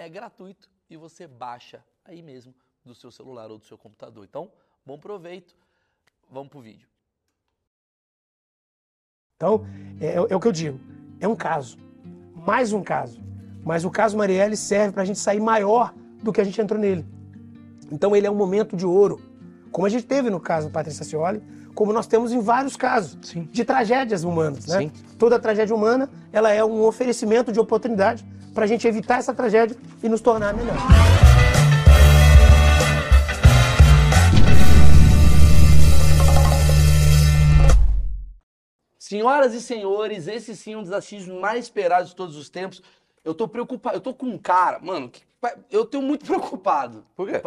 é gratuito e você baixa aí mesmo do seu celular ou do seu computador. Então, bom proveito. Vamos pro vídeo. Então, é, é o que eu digo. É um caso. Mais um caso. Mas o caso Marielle serve para a gente sair maior do que a gente entrou nele. Então, ele é um momento de ouro. Como a gente teve no caso Patrícia Cioli, como nós temos em vários casos Sim. de tragédias humanas. Né? Toda tragédia humana ela é um oferecimento de oportunidade para a gente evitar essa tragédia e nos tornar melhor. Senhoras e senhores, esse sim é um dos mais esperados de todos os tempos. Eu tô preocupado, eu tô com um cara, mano, que, eu tenho muito preocupado. Por quê?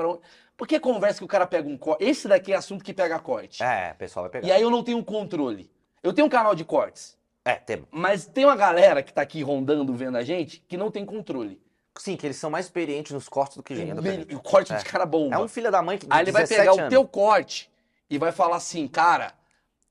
Porque conversa que o cara pega um corte. Esse daqui é assunto que pega corte. É, o pessoal vai pegar. E aí eu não tenho controle. Eu tenho um canal de cortes. É, tem. Mas tem uma galera que tá aqui rondando, vendo a gente, que não tem controle. Sim, que eles são mais experientes nos cortes do que gente. O corte é. dos caras bom. É um filho da mãe que Aí ele vai pegar anos. o teu corte e vai falar assim, cara,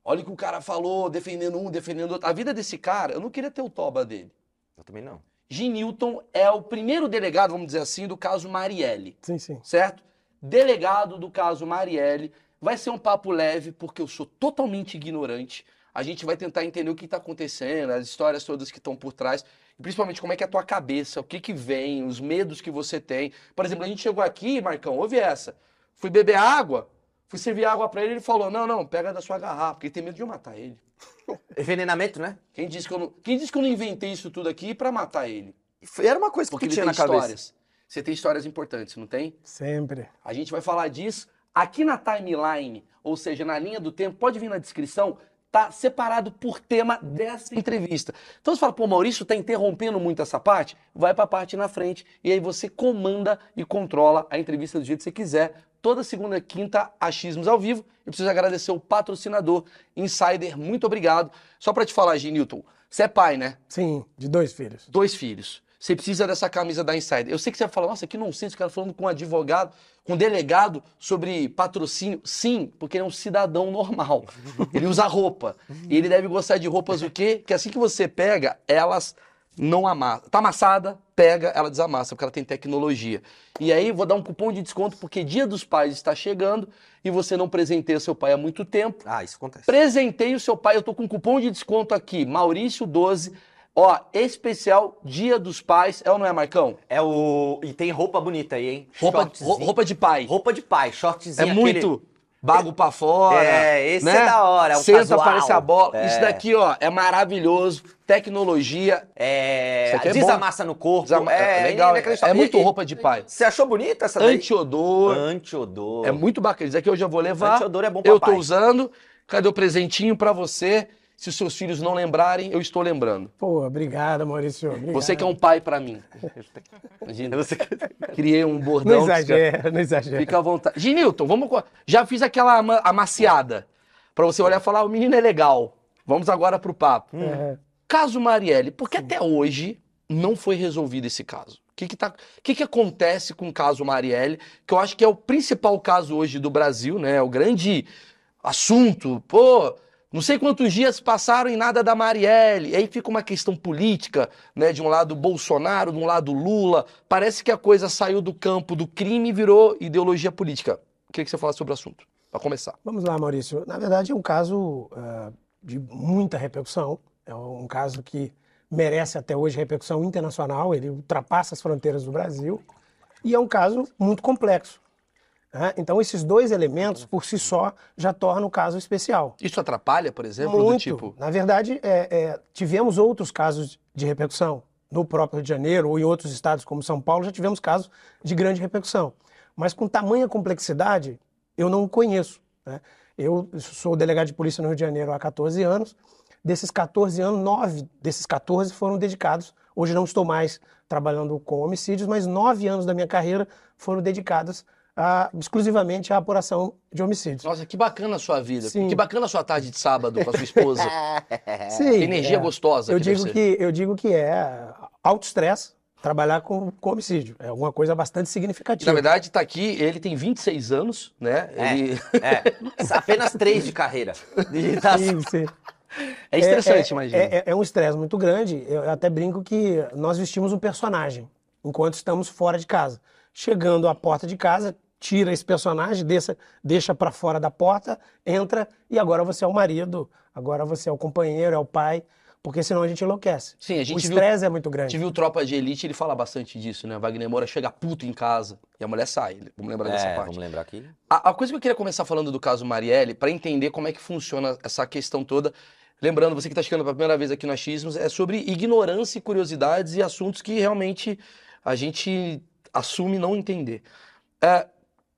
olha o que o cara falou, defendendo um, defendendo outro. A vida desse cara, eu não queria ter o toba dele. Eu também não. Gin Newton é o primeiro delegado, vamos dizer assim, do caso Marielle. Sim, sim. Certo? Delegado do caso Marielle. Vai ser um papo leve, porque eu sou totalmente ignorante a gente vai tentar entender o que está acontecendo, as histórias todas que estão por trás, e principalmente como é que é a tua cabeça, o que que vem, os medos que você tem. Por exemplo, a gente chegou aqui, Marcão, ouve essa. Fui beber água, fui servir água para ele, ele falou: "Não, não, pega da sua garrafa", porque ele tem medo de eu matar ele. Envenenamento, né? Quem disse que eu não, quem disse que eu não inventei isso tudo aqui para matar ele? Era uma coisa que porque tinha na histórias. cabeça. Você tem histórias importantes, não tem? Sempre. A gente vai falar disso aqui na timeline, ou seja, na linha do tempo. Pode vir na descrição tá separado por tema dessa entrevista. Então você fala, pô, Maurício tá interrompendo muito essa parte? Vai para a parte na frente e aí você comanda e controla a entrevista do jeito que você quiser. Toda segunda e quinta, achismos ao vivo. E preciso agradecer o patrocinador Insider. Muito obrigado. Só para te falar, Newton, você é pai, né? Sim, de dois filhos. Dois filhos você precisa dessa camisa da Insider. Eu sei que você vai falar, nossa, que não sei, esse cara falando com um advogado, com um delegado sobre patrocínio. Sim, porque ele é um cidadão normal. Ele usa roupa. E ele deve gostar de roupas o quê? Que assim que você pega, elas não amassam. Tá amassada, pega, ela desamassa, porque ela tem tecnologia. E aí, vou dar um cupom de desconto, porque Dia dos Pais está chegando e você não presenteia seu pai há muito tempo. Ah, isso acontece. Presenteie o seu pai, eu tô com um cupom de desconto aqui, Maurício12 Ó, especial Dia dos Pais, é ou não é, Marcão? É o. E tem roupa bonita aí, hein? Roupa, roupa de pai. Roupa de pai, shortzinho. É muito. Aquele... Bago pra fora. É, esse né? é da hora. É Senta, casual. aparece a bola. É. Isso daqui, ó, é maravilhoso. Tecnologia. É. é desamassa no corpo. Desama... É, é, legal. É, é muito roupa de pai. Você achou bonita essa daí? Antiodor. Antiodor. É muito bacana. Isso aqui eu já vou levar. Antiodor é bom pra Eu tô usando. Cadê o presentinho pra você? Se os seus filhos não lembrarem, eu estou lembrando. Pô, obrigado, Maurício. Obrigado. Você que é um pai para mim. Imagina, você criei um bordão. Não exagera, não exagera. Fica à vontade. Ginilton, vamos. Já fiz aquela amaciada. Para você olhar e falar: o menino é legal. Vamos agora pro papo. É. Caso Marielle, porque Sim. até hoje não foi resolvido esse caso. O que, que, tá, que, que acontece com o caso Marielle? Que eu acho que é o principal caso hoje do Brasil, né? É o grande assunto. Pô, não sei quantos dias passaram em nada da Marielle. Aí fica uma questão política, né? De um lado Bolsonaro, de um lado Lula. Parece que a coisa saiu do campo do crime e virou ideologia política. O que, você fala sobre o assunto? Para começar. Vamos lá, Maurício. Na verdade, é um caso uh, de muita repercussão. É um caso que merece até hoje repercussão internacional. Ele ultrapassa as fronteiras do Brasil. E é um caso muito complexo. Né? Então, esses dois elementos, por si só, já tornam o caso especial. Isso atrapalha, por exemplo, Muito. do tipo. Na verdade, é, é, tivemos outros casos de repercussão. No próprio Rio de Janeiro ou em outros estados como São Paulo, já tivemos casos de grande repercussão. Mas com tamanha complexidade, eu não conheço. Né? Eu sou delegado de polícia no Rio de Janeiro há 14 anos. Desses 14 anos, nove desses 14 foram dedicados. Hoje não estou mais trabalhando com homicídios, mas nove anos da minha carreira foram dedicados a, exclusivamente à apuração de homicídios. Nossa, que bacana a sua vida. Sim. Que bacana a sua tarde de sábado com a sua esposa. Sim, que energia é. gostosa. Eu que digo que eu digo que é alto estresse trabalhar com, com homicídio. É alguma coisa bastante E, significativa. na verdade, tá aqui, ele tem 26 anos, né? É. Ele... É, apenas três de carreira. Tá- Sim, sim. É estressante, é, imagina. É, é- é um estresse muito grande. Eu até brinco que nós vestimos um personagem enquanto estamos fora de casa. Chegando à porta de casa, tira esse personagem, deixa, deixa para fora da porta, entra e agora você é o marido, agora você é o companheiro, é o pai, porque senão a gente enlouquece. Sim, a o gente viu, estresse é muito a grande. gente viu Tropa de Elite, ele fala bastante disso, né? Wagner Moura chega puto em casa e a mulher sai. Vamos lembrar dessa É, parte. vamos lembrar aqui. A, a coisa que eu queria começar falando do caso Marielle, para entender como é que funciona essa questão toda, lembrando, você que está chegando pela primeira vez aqui no Achismos, é sobre ignorância e curiosidades e assuntos que realmente a gente assume não entender. É,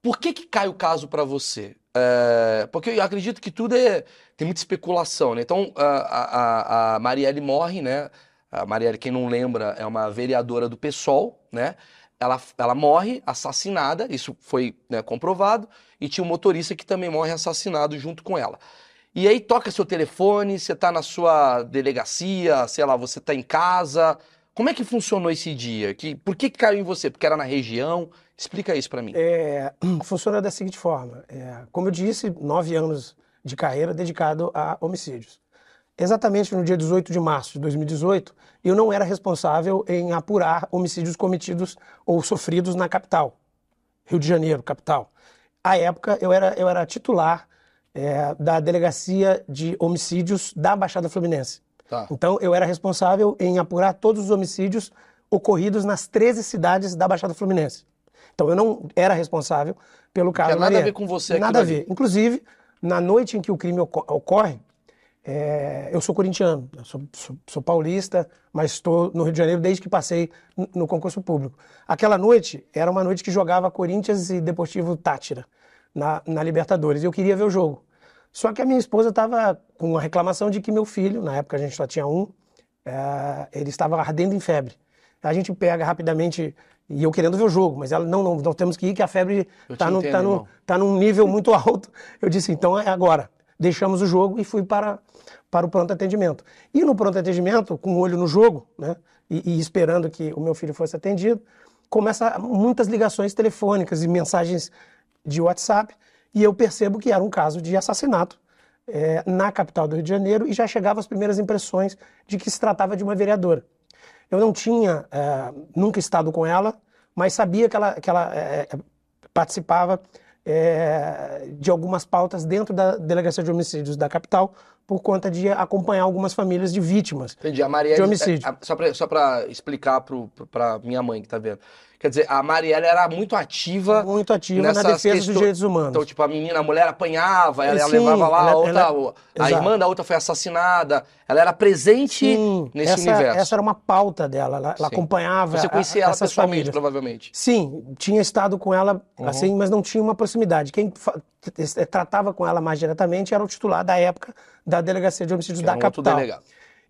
por que que cai o caso para você? É, porque eu acredito que tudo é tem muita especulação, né? Então a, a, a Marielle morre, né? A Marielle, quem não lembra, é uma vereadora do PSOL, né? Ela, ela morre assassinada, isso foi né, comprovado, e tinha um motorista que também morre assassinado junto com ela. E aí toca seu telefone, você tá na sua delegacia, sei lá, você tá em casa. Como é que funcionou esse dia? Que, por que, que caiu em você? Porque era na região? Explica isso pra mim. É, funciona da seguinte forma: é, como eu disse, nove anos de carreira dedicado a homicídios. Exatamente no dia 18 de março de 2018, eu não era responsável em apurar homicídios cometidos ou sofridos na capital, Rio de Janeiro, capital. À época, eu era, eu era titular é, da Delegacia de Homicídios da Baixada Fluminense. Tá. Então, eu era responsável em apurar todos os homicídios ocorridos nas 13 cidades da Baixada Fluminense. Então, eu não era responsável pelo caso Tinha nada a ver com você Nada a ver. Inclusive, na noite em que o crime oco- ocorre, é, eu sou corintiano, eu sou, sou- sou paulista, mas estou no Rio de Janeiro desde que passei no concurso público. Aquela noite era uma noite que jogava Corinthians e Deportivo Tátira na, na Libertadores e eu queria ver o jogo. Só que a minha esposa estava com uma reclamação de que meu filho, na época a gente só tinha um, é, ele estava ardendo em febre. A gente pega rapidamente, e eu querendo ver o jogo, mas ela, não, não, nós temos que ir, que a febre está no, entendo, tá no, tá num nível muito alto. Eu disse, então é agora. Deixamos o jogo e fui para, para o pronto atendimento. E no pronto atendimento, com o olho no jogo, né, e, e esperando que o meu filho fosse atendido, começa muitas ligações telefônicas e mensagens de WhatsApp, e eu percebo que era um caso de assassinato eh, na capital do Rio de Janeiro, e já chegavam as primeiras impressões de que se tratava de uma vereadora. Eu não tinha eh, nunca estado com ela, mas sabia que ela, que ela eh, participava eh, de algumas pautas dentro da Delegacia de Homicídios da capital, por conta de acompanhar algumas famílias de vítimas. Entendi. A Marielle. De homicídio. é, a- só, pra explicar pra minha mãe que tá vendo. Quer dizer, a Marielle era muito ativa. Muito ativa na defesa questões- dos direitos humanos. Então, tipo, a menina, a mulher apanhava, ela, ela Sim, levava lá, a ela- outra, ela- a Exato. irmã da outra foi assassinada. Ela era presente Sim, nesse essa, universo. essa era uma pauta dela, ela, ela acompanhava Você conhecia a- ela essas pessoalmente, famílias. provavelmente. Sim, tinha estado com ela Uhum. assim, mas não tinha uma proximidade. Quem tratava com ela mais diretamente era o titular da época da Delegacia de Homicídios Que da um outro capital. delegado.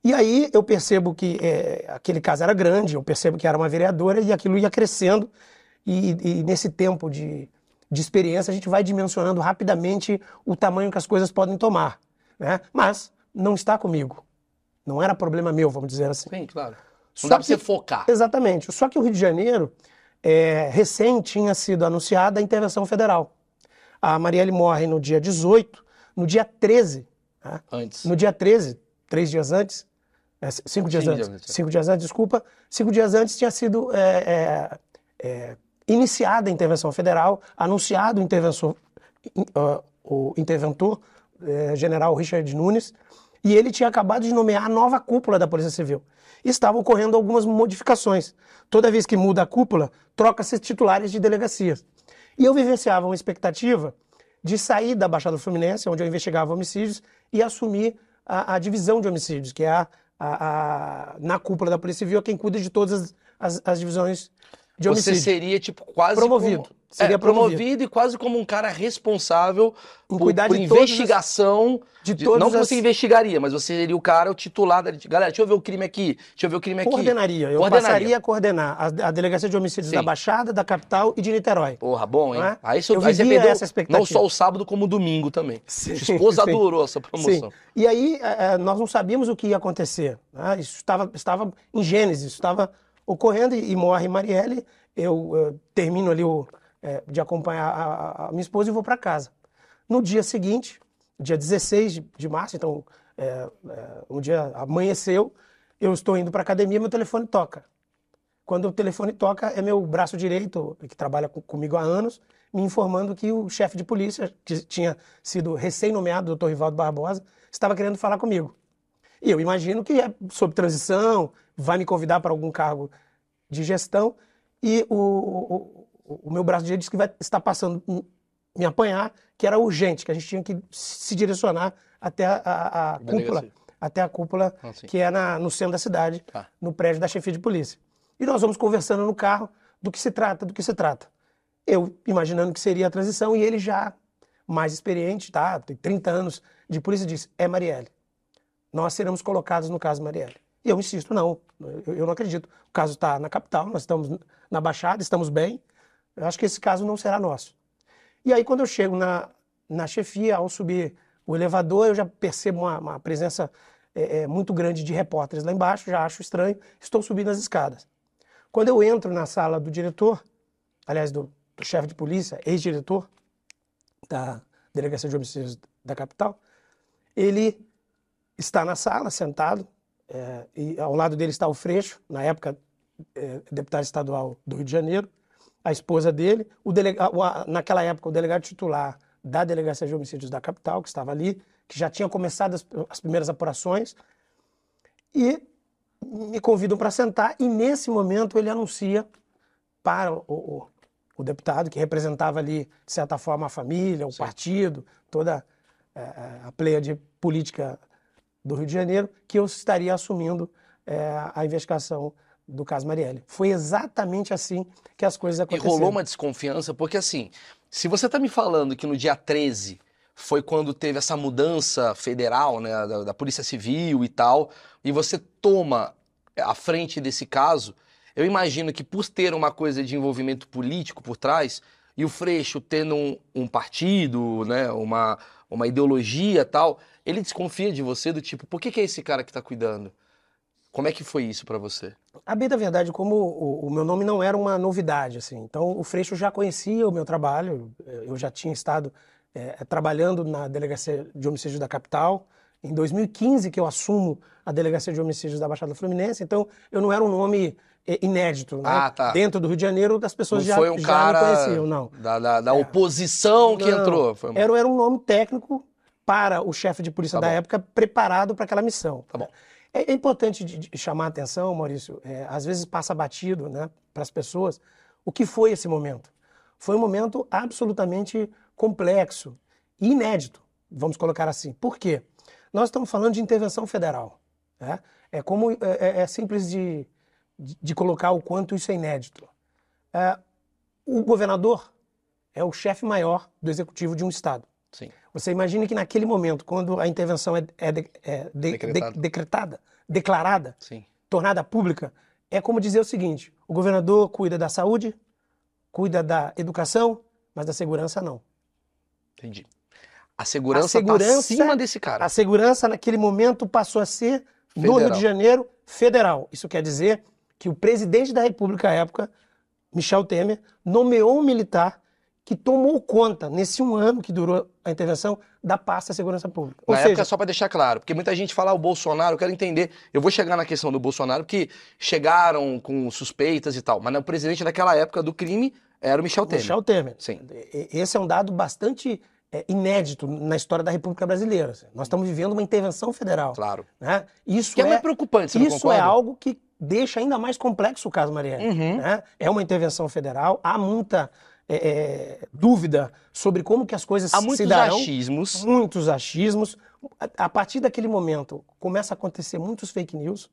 E aí eu percebo que eh, aquele caso era grande, eu percebo que era uma vereadora e aquilo ia crescendo. E, e nesse tempo de, de experiência a gente vai dimensionando rapidamente o tamanho que as coisas podem tomar. Né? Mas não está comigo. Não era problema meu, vamos dizer assim. Sim, claro. Não Só dá pra que- você focar. Exatamente. Só que o Rio de Janeiro, é, recém tinha sido anunciada a intervenção federal. A Marielle morre no dia 18, no dia 13, né? Antes. no dia 13, três dias antes, é, cinco dias antes, antes. cinco dias antes, desculpa, cinco dias antes tinha sido é, é, é, iniciada a intervenção federal, anunciado o ah, o interventor é, general Richard Nunes, e ele tinha acabado de nomear a nova cúpula da Polícia Civil. Estavam ocorrendo algumas modificações. Toda vez que muda a cúpula, troca-se titulares de delegacias. E eu vivenciava uma expectativa de sair da Baixada Fluminense, onde eu investigava homicídios, e assumir a, a divisão de homicídios, que é a, a, a- na cúpula da Polícia Civil, quem cuida de todas as, as- as divisões de Você homicídio. seria, tipo, quase Promovido. como... Seria é, promovido. promovido e quase como um cara responsável por, cuidar por de todas as- investigação. de todas não que as- você investigaria, mas você seria o cara, o titular da... Galera, deixa eu ver o crime aqui. Deixa eu ver o crime aqui. Coordenaria. Eu Coordenaria. passaria a coordenar a, a Delegacia de Homicídios Sim. da Baixada, da Capital e de Niterói. Porra, bom, hein? É? Aí, você- Eu aí você perdeu essa expectativa. não só o sábado, como o domingo também. Sim, Sua esposa adorou essa promoção. Sim. E aí eh, eh, nós não sabíamos o que ia acontecer. né? Isso estava, estava em Gênesis, isso estava ocorrendo e, morre Marielle. Eu eh, termino ali o, eh, de acompanhar a, a- minha esposa e vou para casa. No dia seguinte, dia 16 de, de março, então eh, eh, um dia amanheceu, eu estou indo para academia, meu telefone toca. Quando o telefone toca, é meu braço direito, que trabalha co- comigo há anos, me informando que o chefe de polícia, que tinha sido recém-nomeado, doutor Rivaldo Barbosa, estava querendo falar comigo. E eu imagino que é sob transição, vai me convidar para algum cargo de gestão, e o, o- meu braço direito disse que vai estar passando me apanhar, que era urgente, que a gente tinha que se direcionar até a, a- a cúpula, até a cúpula Ah, que é na- no centro da cidade, Tá. no prédio da chefia de polícia. E nós vamos conversando no carro do que se trata, do que se trata. Eu imaginando que seria a transição e ele já mais experiente, tá? Tem 30 anos de polícia disse: "É Marielle. Nós seremos colocados no caso Marielle". E eu insisto, não, eu, eu não acredito. O caso está na capital, nós estamos na Baixada, estamos bem. Eu acho que esse caso não será nosso. E aí, quando eu chego na, na chefia, ao subir o elevador, eu já percebo uma, uma presença é, é, muito grande de repórteres lá embaixo, já acho estranho, estou subindo as escadas. Quando eu entro na sala do diretor, aliás, do, do chefe de polícia, ex-diretor da Delegacia de Homicídios da capital, ele está na sala, sentado, é, e ao lado dele está o Freixo, na época é, deputado estadual do Rio de Janeiro, a esposa dele, o delega, naquela época o delegado titular da Delegacia de Homicídios da capital, que estava ali, que já tinha começado as, as primeiras apurações, e me convidam para sentar, e nesse momento ele anuncia para o, o- o deputado, que representava ali, de certa forma, a família, o partido, toda eh, a pleia de política do Rio de Janeiro, que eu estaria assumindo eh, a investigação do caso Marielle. Foi exatamente assim que as coisas E aconteceram. rolou uma desconfiança, porque assim, se você tá me falando que no dia 13 foi quando teve essa mudança federal, né, da, da Polícia Civil e tal, e você toma a frente desse caso, eu imagino que por ter uma coisa de envolvimento político por trás, e o Freixo tendo um, um partido, né, uma, uma ideologia e tal, ele desconfia de você do tipo, por que, que é esse cara que tá cuidando? Como é que foi isso pra você? A bem da verdade, como o, o meu nome não era uma novidade, assim, então o Freixo já conhecia o meu trabalho, eh, eu já tinha estado eh, trabalhando na Delegacia de Homicídios da Capital, em 2015 que eu assumo a Delegacia de Homicídios da Baixada Fluminense, então eu não era um nome eh, inédito, né? Ah, tá. Dentro do Rio de Janeiro, as Não pessoas já, foi um já cara me conheciam, não. da, da, da oposição que Não, entrou. Foi uma- Era, era um nome técnico para o chefe de polícia Tá da bom. época preparado para aquela missão. Tá bom. É, é importante de, de chamar a atenção, Maurício, é, às vezes passa batido né, para as pessoas, o que foi esse momento. Foi um momento absolutamente complexo e inédito, vamos colocar assim. Por quê? Nós estamos falando de intervenção federal. né? É como é, é- é simples de, de, de colocar o quanto isso é inédito. É, o governador é o chefe maior do executivo de um estado. Sim. Você imagina que naquele momento, quando a intervenção é, é de- é de- Decretada. de- decretada, declarada, Sim. tornada pública, é como dizer o seguinte: o governador cuida da saúde, cuida da educação, mas da segurança não. Entendi. A segurança, A segurança- tá acima desse cara. A segurança naquele momento passou a ser no Rio Federal. de Janeiro federal. Isso quer dizer que o presidente da República à época, Michel Temer, nomeou um militar que tomou conta, nesse um ano que durou a intervenção, da pasta da segurança pública. Ou Na seja, época, só pra deixar claro, porque muita gente fala "Ah, o Bolsonaro, eu quero entender. Eu vou chegar na questão do Bolsonaro, porque chegaram com suspeitas e tal, mas o presidente daquela época do crime era o Michel Temer. Michel Temer. Sim. Esse é um dado bastante é, inédito na história da República Brasileira. assim. Nós estamos vivendo uma intervenção federal. Claro. né? Isso Que é, é, muito preocupante, você isso é algo que deixa ainda mais complexo o caso Marielle. Uhum. né? É uma intervenção federal, há muita é, é, dúvida sobre como que as coisas Há muitos se darão. achismos. Muitos achismos. A, a partir daquele momento, começa a acontecer muitos fake news.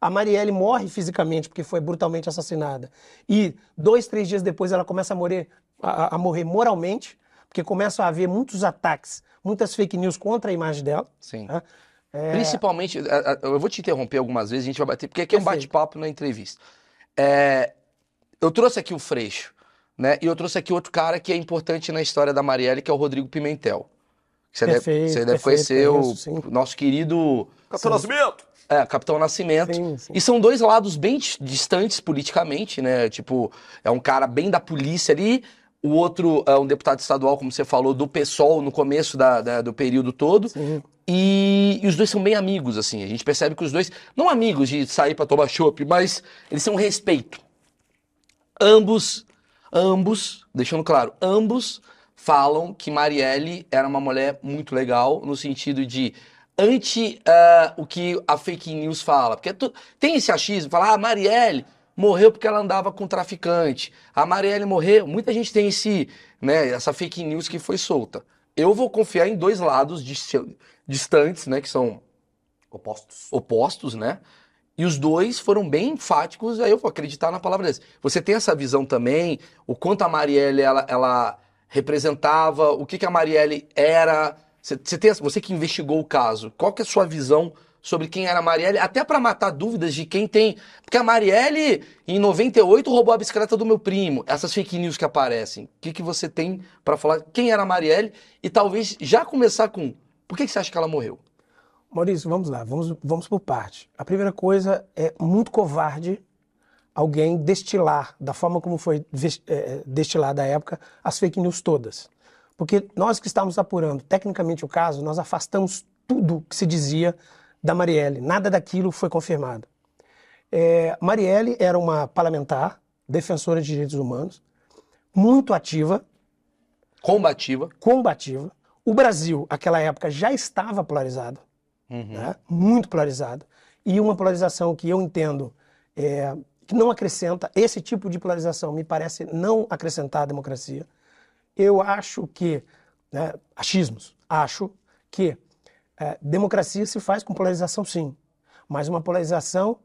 A Marielle morre fisicamente porque foi brutalmente assassinada. E dois, três dias depois ela começa a morrer, a, a morrer moralmente, porque começam a haver muitos ataques, muitas fake news contra a imagem dela. Sim. né? É, Principalmente, eu vou te interromper algumas vezes, a gente vai bater, porque aqui é um bate-papo na entrevista. É, eu trouxe aqui o Freixo, né? E eu trouxe aqui outro cara que é importante na história da Marielle, que é o Rodrigo Pimentel. Você deve, você deve perfeito, conhecer conheço, o sim. nosso querido Capitão Nascimento. É, Capitão Nascimento. Sim, sim. E são dois lados bem dis- distantes politicamente, né? Tipo, é um cara bem da polícia ali, o outro é um deputado estadual, como você falou, do PSOL no começo da- da- do período todo. Sim. E, e os dois são bem amigos, assim. A gente percebe que os dois, não amigos de sair pra tomar chopp, mas eles são respeito. Ambos, ambos, deixando claro, ambos falam que Marielle era uma mulher muito legal, no sentido de anti ah, o que a fake news fala. Porque tu- tem esse achismo, falar, ah, Marielle morreu porque ela andava com traficante. A Marielle morreu. Muita gente tem esse, né, essa fake news que foi solta. Eu vou confiar em dois lados dis- distantes, né, que são Opostos. opostos, né? E os dois foram bem enfáticos, aí eu vou acreditar na palavra deles. Você tem essa visão também, o quanto a Marielle ela, ela representava, o que, que a Marielle era. Você, você, tem, você que investigou o caso, qual que é a sua visão sobre quem era a Marielle, até para matar dúvidas de quem tem. Porque a Marielle, em 98, roubou a bicicleta do meu primo. Essas fake news que aparecem. O que, que você tem para falar quem era a Marielle e talvez já começar com por que, que você acha que ela morreu? Maurício, vamos lá, vamos, vamos por parte. A primeira coisa é muito covarde alguém destilar, da forma como foi ves- eh, destilada à época, as fake news todas. Porque nós que estávamos apurando tecnicamente o caso, nós afastamos tudo que se dizia da Marielle. Nada daquilo foi confirmado. Eh, Marielle era uma parlamentar, defensora de direitos humanos, muito ativa, Combativa. combativa. O Brasil, naquela época, já estava polarizado né? muito polarizado. E uma polarização que eu entendo é, que não acrescenta, esse tipo de polarização me parece não acrescentar à democracia. Eu acho que, né, achismos, acho que é, democracia se faz com polarização sim, mas uma polarização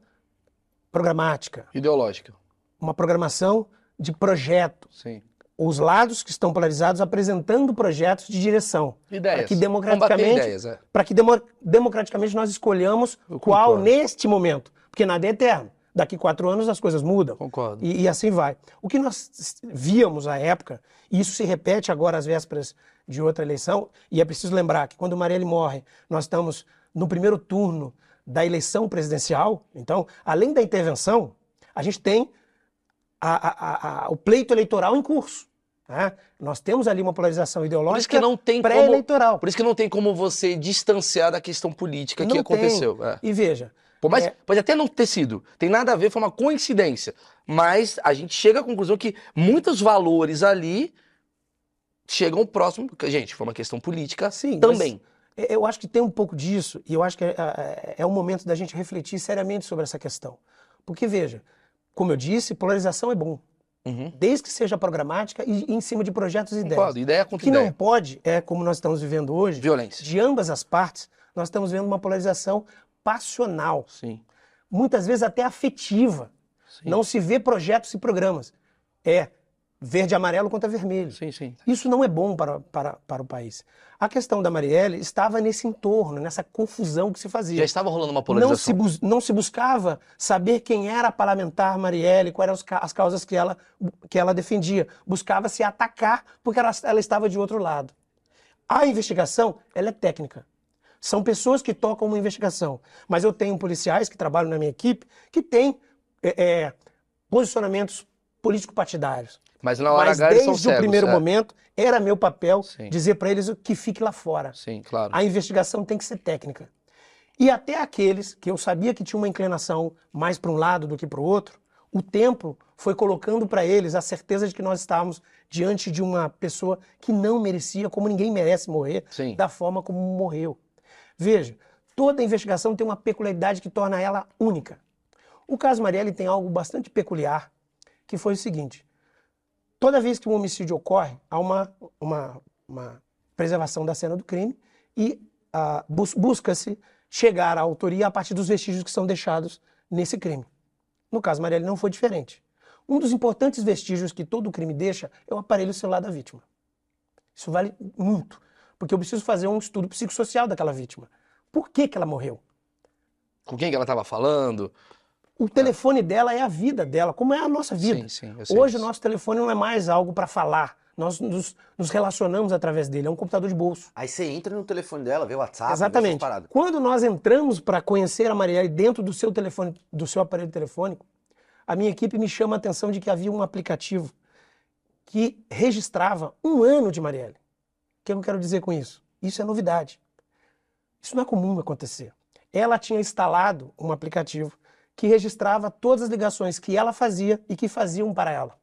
programática, Ideológica. uma programação de projeto, Sim. Os lados que estão polarizados apresentando projetos de direção. Ideias. Para que democraticamente, ideias, é. que demo- democraticamente nós escolhamos Eu qual concordo. neste momento. Porque nada é eterno. Daqui quatro anos as coisas mudam. Concordo. E, e assim vai. O que nós víamos à época, e isso se repete agora às vésperas de outra eleição, e é preciso lembrar que quando Marielle morre, nós estamos no primeiro turno da eleição presidencial. Então, além da intervenção, a gente tem a- a- a- o pleito eleitoral em curso. né? Nós temos ali uma polarização ideológica que pré-eleitoral. por isso que não tem como você distanciar da questão política que Não aconteceu. tem. é. E veja, Por mais, É. Pode até não ter sido, tem nada a ver, foi uma coincidência. Mas a gente chega à conclusão que muitos valores ali chegam próximo. porque, Gente, foi uma questão política Sim, também. É, Eu acho que tem um pouco disso, e eu acho que é, é, é o momento da gente refletir seriamente sobre essa questão. Porque, veja, como eu disse, polarização é bom, Uhum. desde que seja programática e, em cima de projetos e ideias. Concordo, ideia O contra que não ideia. pode é, como nós estamos vivendo hoje, Violência. de ambas as partes, nós estamos vendo uma polarização passional, Sim. muitas vezes até afetiva. Sim. Não se vê projetos e programas. É verde e amarelo contra vermelho. Sim, sim. Isso não é bom para, para, para o país. A questão da Marielle estava nesse entorno, nessa confusão que se fazia. Já estava rolando uma Não se, polarização. não se buscava saber quem era a parlamentar Marielle, quais eram as causas que ela, que ela defendia. Buscava-se atacar porque ela, ela estava de outro lado. A investigação, ela é técnica. São pessoas que tocam uma investigação. Mas eu tenho policiais que trabalham na minha equipe que têm é, é, posicionamentos político-partidários. Mas na hora Mas H desde o cegos, primeiro é. momento, era meu papel Sim. dizer para eles que fique lá fora. Sim, claro. A investigação tem que ser técnica. E até aqueles que eu sabia que tinha uma inclinação mais para um lado do que para o outro, o tempo foi colocando para eles a certeza de que nós estávamos diante de uma pessoa que não merecia, como ninguém merece morrer, Sim. da forma como morreu. Veja, toda investigação tem uma peculiaridade que torna ela única. O caso Marielle tem algo bastante peculiar, que foi o seguinte: toda vez que um homicídio ocorre, há uma, uma, uma preservação da cena do crime e ah, bus- busca-se chegar à autoria a partir dos vestígios que são deixados nesse crime. No caso Marielle não foi diferente. Um dos importantes vestígios que todo crime deixa é o aparelho celular da vítima. Isso vale muito, porque eu preciso fazer um estudo psicossocial daquela vítima. Por que, que ela morreu? Com quem que ela tava falando? O telefone dela é a vida dela, como é a nossa vida. Sim, sim, Hoje o nosso telefone não é mais algo para falar. Nós nos, nos relacionamos através dele, é um computador de bolso. Aí você entra no telefone dela, vê o WhatsApp, vê Exatamente. paradas. Quando nós entramos para conhecer a Marielle dentro do seu telefone, do seu aparelho telefônico, a minha equipe me chama a atenção de que havia um aplicativo que registrava um ano de Marielle. O que eu quero dizer com isso? Isso é novidade. Isso não é comum acontecer. Ela tinha instalado um aplicativo que registrava todas as ligações que ela fazia e que faziam para ela.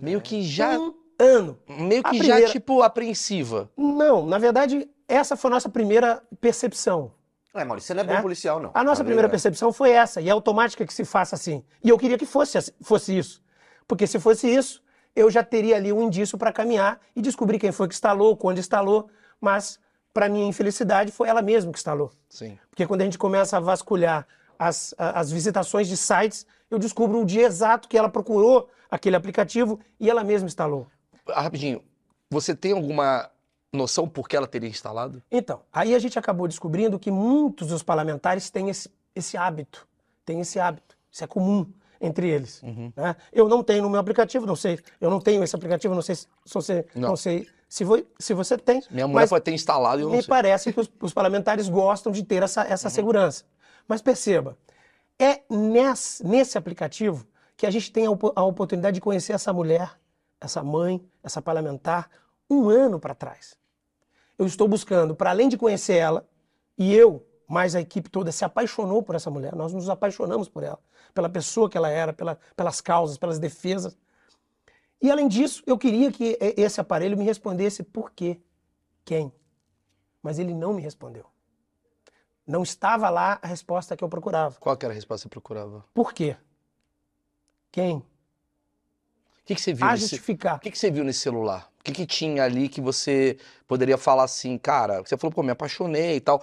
Meio que já. Um ano. Meio que já, primeira- tipo, apreensiva. Não, na verdade, essa foi a nossa primeira percepção. É, Maurício, você não é bom É? policial, não. A nossa Tá primeira ligado? percepção foi essa, e é automática que se faça assim. E eu queria que fosse, assim- fosse isso. Porque se fosse isso, eu já teria ali um indício para caminhar e descobrir quem foi que instalou, quando instalou, mas, para minha infelicidade, foi ela mesma que instalou. Sim. Porque quando a gente começa a vasculhar as, as visitações de sites, eu descubro o dia exato que ela procurou aquele aplicativo e ela mesma instalou. Ah, Rapidinho, você tem alguma noção por que ela teria instalado? Então, aí a gente acabou descobrindo que muitos dos parlamentares têm esse, esse hábito. Têm esse hábito. Isso é comum entre eles. né? Eu não tenho no meu aplicativo, não sei. Eu não tenho esse aplicativo, não sei se, você, Não. não. sei se, vo- se você tem. Minha mulher pode ter instalado e eu não me sei. parece que os, os parlamentares gostam de ter essa, essa segurança. Mas perceba, é nesse, nesse aplicativo que a gente tem a, a oportunidade de conhecer essa mulher, essa mãe, essa parlamentar, um ano para trás. Eu estou buscando, para além de conhecer ela, e eu, mais a equipe toda, se apaixonou por essa mulher, nós nos apaixonamos por ela, pela pessoa que ela era, pela- pelas causas, pelas defesas. E além disso, eu queria que esse aparelho me respondesse por quê, quem. Mas ele não me respondeu. Não estava lá a resposta que eu procurava. Qual que era a resposta que você procurava? Por quê? Quem? O que, que você viu A nesse... justificar. O que, que você viu nesse celular? O que, que tinha ali que você poderia falar assim, cara? Você falou, pô, me apaixonei e tal.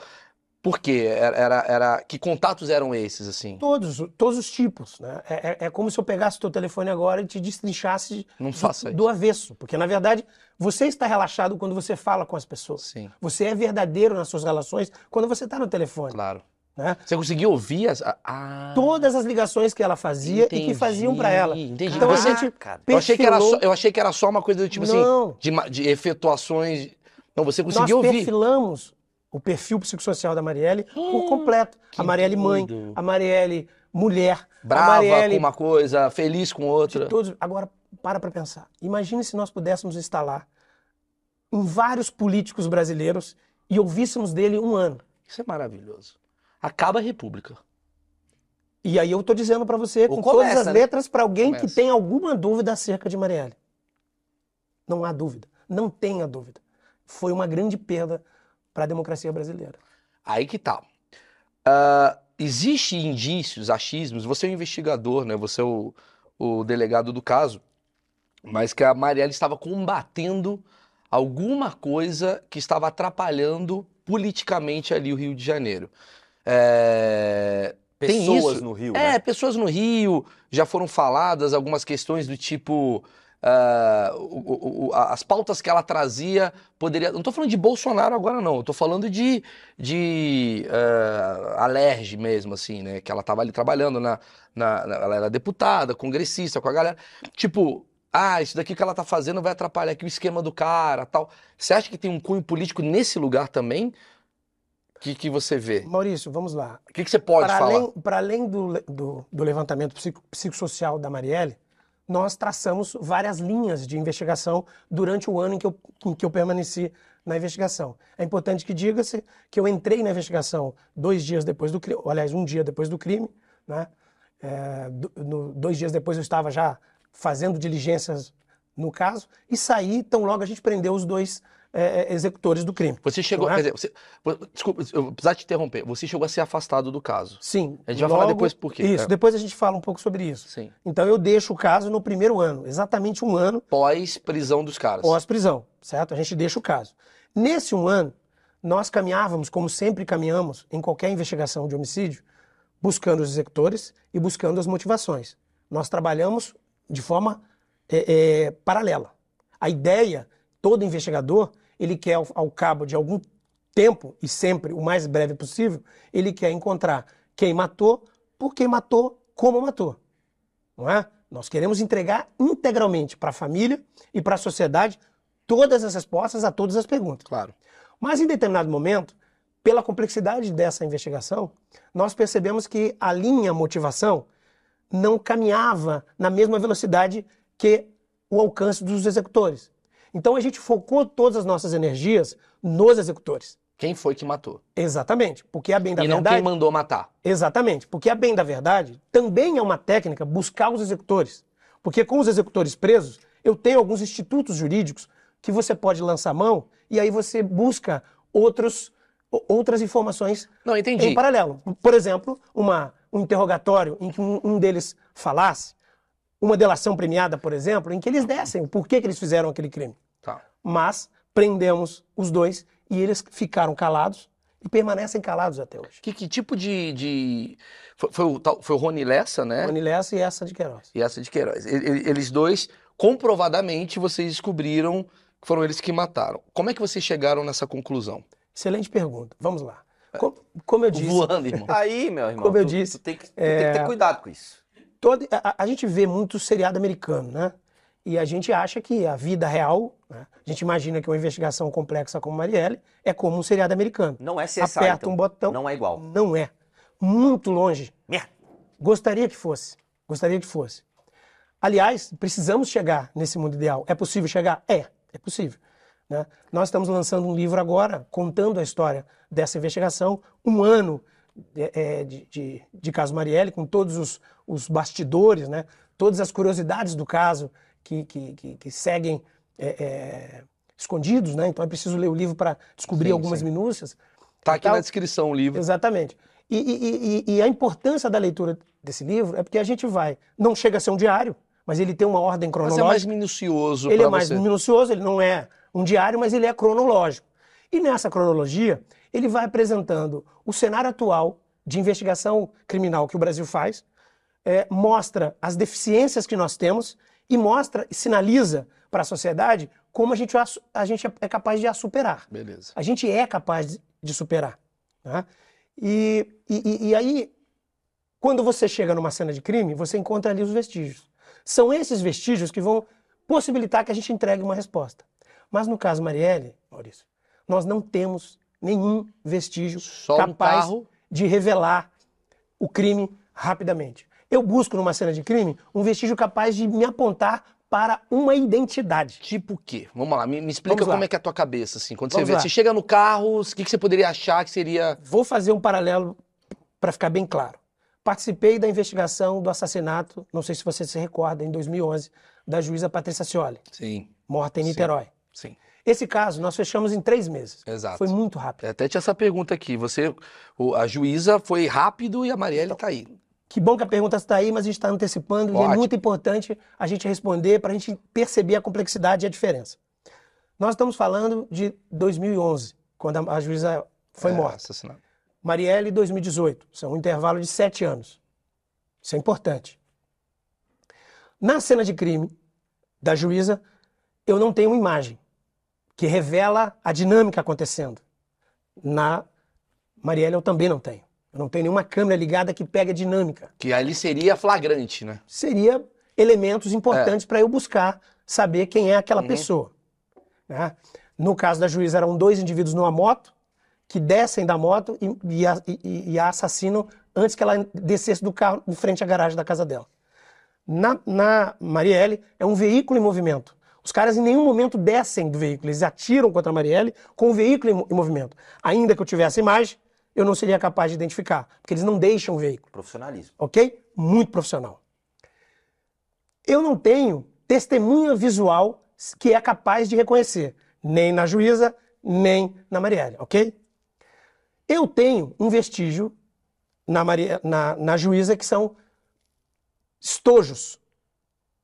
Por quê? Era, era, Que contatos eram esses, assim? Todos, todos os tipos. Né? É, é- é como se eu pegasse o teu telefone agora e te destrinchasse Não do- faça isso. do avesso. Porque, na verdade, você está relaxado quando você fala com as pessoas. Sim, Você é verdadeiro nas suas relações quando você está no telefone. claro. né? Você conseguiu ouvir as. Ah, Todas as ligações que ela fazia e que Entendi, faziam para ela. entendi. Então a Você- gente cara. eu, achei que era perfilou- só, eu achei que era só uma coisa do tipo assim, Não. de, ma- de efetuações. Não, você Nós conseguiu ouvir. perfilamos o perfil psicossocial da Marielle por completo. que A Marielle mãe, a Marielle mulher, Brava Marielle com uma coisa, feliz com outra. todos. Agora, para para pensar. Imagine se nós pudéssemos instalar em vários políticos brasileiros e ouvíssemos dele um ano. Isso é maravilhoso. Acaba a República. E aí eu tô dizendo para você Ou com começa, todas as né? letras para alguém que Começa. tem alguma dúvida acerca de Marielle. Não há dúvida. Não tenha dúvida. Foi uma grande perda para a democracia brasileira. Aí que tá. Ah, Existe indícios, achismos, você é o investigador, né? Você é o, o delegado do caso, mas que a Marielle estava combatendo alguma coisa que estava atrapalhando politicamente ali o Rio de Janeiro. É, tem Pessoas isso. no Rio, É, né? pessoas no Rio, já foram faladas algumas questões do tipo. Ah, o- o- o- as pautas que ela trazia poderia. Não tô falando de Bolsonaro agora, não. Eu tô falando de, de ah, Alerj mesmo, assim, né? Que ela tava ali trabalhando na, na- na- Ela era deputada, congressista, com a galera. Tipo, ah, isso daqui que ela tá fazendo vai atrapalhar aqui o esquema do cara tal. Você acha que tem um cunho político nesse lugar também? Que, que você vê? Maurício, vamos lá. O que, que você pode Para falar? para além do, do, do levantamento psico- psicossocial da Marielle, nós traçamos várias linhas de investigação durante o ano em que eu, em que eu permaneci na investigação. É importante que diga-se que eu entrei na investigação dois dias depois do crime, aliás, um dia depois do crime, né? É, do- no- dois dias depois eu estava já fazendo diligências no caso e saí tão logo a gente prendeu os dois é, é, executores do crime. Você chegou. É? Quer dizer, você, desculpa, eu precisar te interromper. Você chegou a ser afastado do caso. Sim. A gente vai falar depois por quê. Isso, É. depois a gente fala um pouco sobre isso. Sim. Então eu deixo o caso no primeiro ano, exatamente um ano Pós prisão dos caras. pós-prisão, certo? A gente deixa o caso. Nesse um ano, nós caminhávamos, como sempre caminhamos em qualquer investigação de homicídio, buscando os executores e buscando as motivações. Nós trabalhamos de forma é, é, paralela. A ideia, todo investigador, ele quer, ao, ao cabo de algum tempo, e sempre o mais breve possível, ele quer encontrar quem matou, por quem matou, como matou não é? Nós queremos entregar integralmente para a família e para a sociedade todas as respostas a todas as perguntas. Claro. Mas em determinado momento, pela complexidade dessa investigação, nós percebemos que a linha motivação não caminhava na mesma velocidade que o alcance dos executores. Então a gente focou todas as nossas energias nos executores. Quem foi que matou? Exatamente, porque a bem da e não verdade quem mandou matar. Exatamente, porque a bem da verdade também é uma técnica buscar os executores. Porque com os executores presos, eu tenho alguns institutos jurídicos que você pode lançar mão e aí você busca outros, outras informações Não, entendi. em paralelo. Por exemplo, uma, um interrogatório em que um, um deles falasse, uma delação premiada, por exemplo, em que eles dessem o porquê que eles fizeram aquele crime. Tá. Mas prendemos os dois e eles ficaram calados e permanecem calados até hoje. Que, que tipo de. de... Foi, foi o, foi o Rony Lessa, né? Rony Lessa e essa de Queiroz. E essa de Queiroz. Eles dois, comprovadamente, vocês descobriram que foram eles que mataram. Como é que vocês chegaram nessa conclusão? Excelente pergunta. Vamos lá. Com- Como, eu disse, Voando, irmão. Aí, meu irmão, Como eu tu- disse, tu tem que, tu é, tem que ter cuidado com isso. Todo- a, a gente vê muito seriado americano, né? E a gente acha que a vida real, né? a gente imagina que uma investigação complexa como Marielle é como um seriado americano. Não é CSI, Aperta então. um botão. Não é igual. Não é. Muito longe. Merda. Gostaria que fosse. Gostaria que fosse. Aliás, precisamos chegar nesse mundo ideal. É possível chegar? É, é possível. né? Nós estamos lançando um livro agora, contando a história dessa investigação, um ano é, é, de, de, de caso Marielle, com todos os, os bastidores, né? todas as curiosidades do caso que, que, que, que seguem é, é, escondidos. Né? Então é preciso ler o livro para descobrir Sim, algumas sim. minúcias. Tá e aqui tal. na descrição o livro. Exatamente. E, e- e- e a importância da leitura desse livro é porque a gente vai. Não chega a ser um diário, mas ele tem uma ordem Mas cronológica. é mais minucioso ele é mais você. minucioso, ele não é um diário, mas ele é cronológico. E nessa cronologia, ele vai apresentando o cenário atual de investigação criminal que o Brasil faz, é, mostra as deficiências que nós temos e mostra e sinaliza para a sociedade como a gente, a, gente é capaz de a superar. Beleza. A gente é capaz de, superar. né? E, e- e- aí, quando você chega numa cena de crime, você encontra ali os vestígios. São esses vestígios que vão possibilitar que a gente entregue uma resposta. Mas no caso Marielle, Maurício, nós não temos nenhum vestígio Só um capaz carro. de revelar o crime rapidamente. Eu busco numa cena de crime um vestígio capaz de me apontar para uma identidade. Tipo o quê? Vamos lá, me, me explica lá. como é que é a tua cabeça, assim. Quando Vamos você vê, lá. você chega no carro, o que, que você poderia achar que seria. Vou fazer um paralelo para ficar bem claro. Participei da investigação do assassinato, não sei se você se recorda, em 2011, da juíza Patrícia Cioli, Sim, morta em Sim. Niterói. sim. Esse caso nós fechamos em três meses. Exato. Foi muito rápido. Até tinha essa pergunta aqui. Você, a juíza foi rápido e a Marielle tá aí. Que bom que a pergunta está aí, mas a gente está antecipando e Ótimo. é muito importante a gente responder para a gente perceber a complexidade e a diferença. Nós estamos falando de 2011, quando a, juíza foi É, morta. Marielle, 2018. São um intervalo de sete anos. Isso é importante. Na cena de crime da juíza, eu não tenho uma imagem que revela a dinâmica acontecendo. Na Marielle, eu também não tenho. Eu não tenho nenhuma câmera ligada que pegue a dinâmica. Que ali seria flagrante, né? Seria elementos importantes para eu buscar saber quem é aquela Uhum. pessoa. né? No caso da juíza, eram dois indivíduos numa moto que descem da moto e, e a, e- e a assassinam antes que ela descesse do carro em frente à garagem da casa dela. Na, na Marielle, é um veículo em movimento. Os caras em nenhum momento descem do veículo, eles atiram contra a Marielle com o veículo em, em movimento. Ainda que eu tivesse imagem, eu não seria capaz de identificar, porque eles não deixam o veículo Profissionalismo. ok? Muito profissional. Eu não tenho testemunha visual que é capaz de reconhecer nem na juíza, nem na Marielle, ok? Eu tenho um vestígio na, Maria, na, na juíza que são estojos.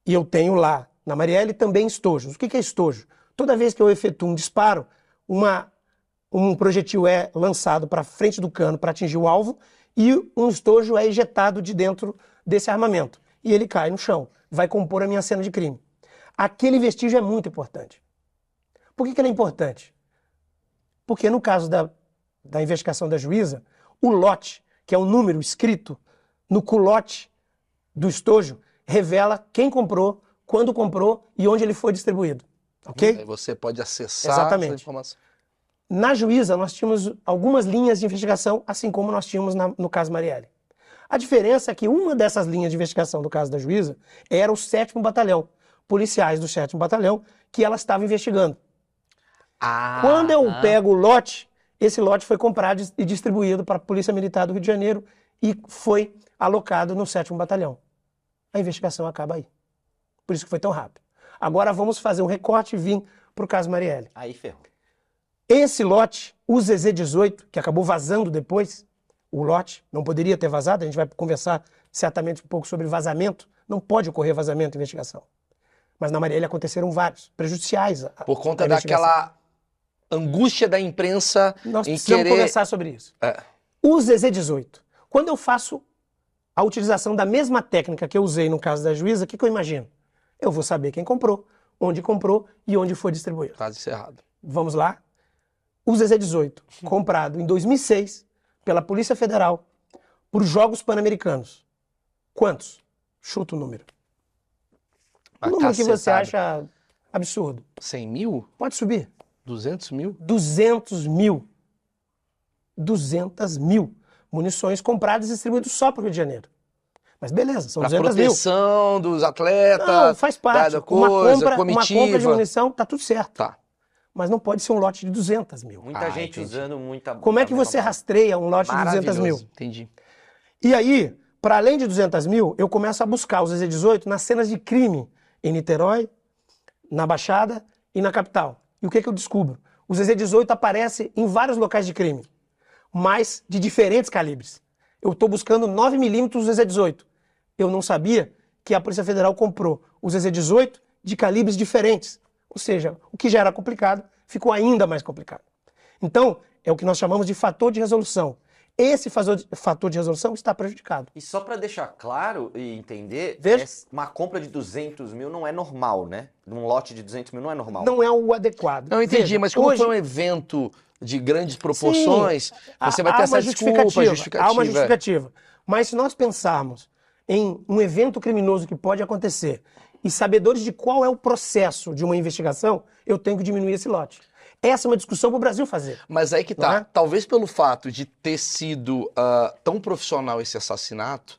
E eu tenho lá na Marielle também estojos. O que é estojo? Toda vez que eu efetuo um disparo, uma, um projetil é lançado para frente do cano para atingir o alvo e um estojo é ejetado de dentro desse armamento. E ele cai no chão, vai compor a minha cena de crime. Aquele vestígio é muito importante. Por que, que ele é importante? Porque no caso da, da investigação da juíza, o lote, que é o número escrito no culote do estojo, revela quem comprou, quando comprou e onde ele foi distribuído. Ok? Aí você pode acessar Exatamente. essa informação. Na juíza, nós tínhamos algumas linhas de investigação, assim como nós tínhamos na- no caso Marielle. A diferença é que uma dessas linhas de investigação do caso da juíza era o sétimo batalhão, policiais do sétimo batalhão, que ela estava investigando. Ah, Quando eu pego o lote, esse lote foi comprado e distribuído para a Polícia Militar do Rio de Janeiro e foi alocado no sétimo batalhão. A investigação acaba aí. Por isso que foi tão rápido. Agora vamos fazer um recorte e vir para o caso Marielle. Aí ferrou. Esse lote, o ZZ18, que acabou vazando depois, o lote não poderia ter vazado, a gente vai conversar certamente um pouco sobre vazamento. Não pode ocorrer vazamento em investigação. Mas na Marielle aconteceram vários, prejudiciais. à- Por conta daquela angústia da imprensa Nós em precisamos querer... conversar sobre isso. É. O ZZ18. Quando eu faço a utilização da mesma técnica que eu usei no caso da juíza, o que, que eu imagino? Eu vou saber quem comprou, onde comprou e onde foi distribuído. Caso encerrado. Vamos lá. O ZZ18, comprado em 2006 pela Polícia Federal por Jogos Pan-Americanos. Quantos? Chuta o número. Uma O número que você acha absurdo. 100 mil? Pode subir. 200 mil? 200 mil. 200 mil munições compradas e distribuídas só para o Rio de Janeiro. Mas beleza, são Pra 200 mil. proteção dos atletas. Não, faz parte. da uma, coisa, compra, uma compra de munição, tá tudo certo. Tá. Mas não pode ser um lote de 200 mil. Muita Ah, gente entendi. usando muita. Como é que você rastreia um lote de 200 mil? Entendi. E aí, para além de 200 mil, eu começo a buscar os ZZ18 nas cenas de crime em Niterói, na Baixada e na capital. E o que, que eu descubro? O ZZ18 aparece em vários locais de crime, mas de diferentes calibres. Eu estou buscando 9mm ZZ18. Eu não sabia que a Polícia Federal comprou o ZZ18 de calibres diferentes. Ou seja, o que já era complicado ficou ainda mais complicado. Então, é o que nós chamamos de fator de resolução. Esse fator de- resolução está prejudicado. E só pra deixar claro e entender, Veja. uma compra de 200 mil não é normal, né? Num lote de 200 mil não é normal. Não é o adequado. Não, eu entendi, Veja, mas como hoje, foi um evento de grandes proporções, você há- vai ter essa uma desculpa, justificativa. Há uma justificativa. Mas se nós pensarmos em um evento criminoso que pode acontecer e sabedores de qual é o processo de uma investigação, eu tenho que diminuir esse lote. Essa é uma discussão para o Brasil fazer. Mas aí que tá. é? Talvez pelo fato de ter sido ah, tão profissional esse assassinato,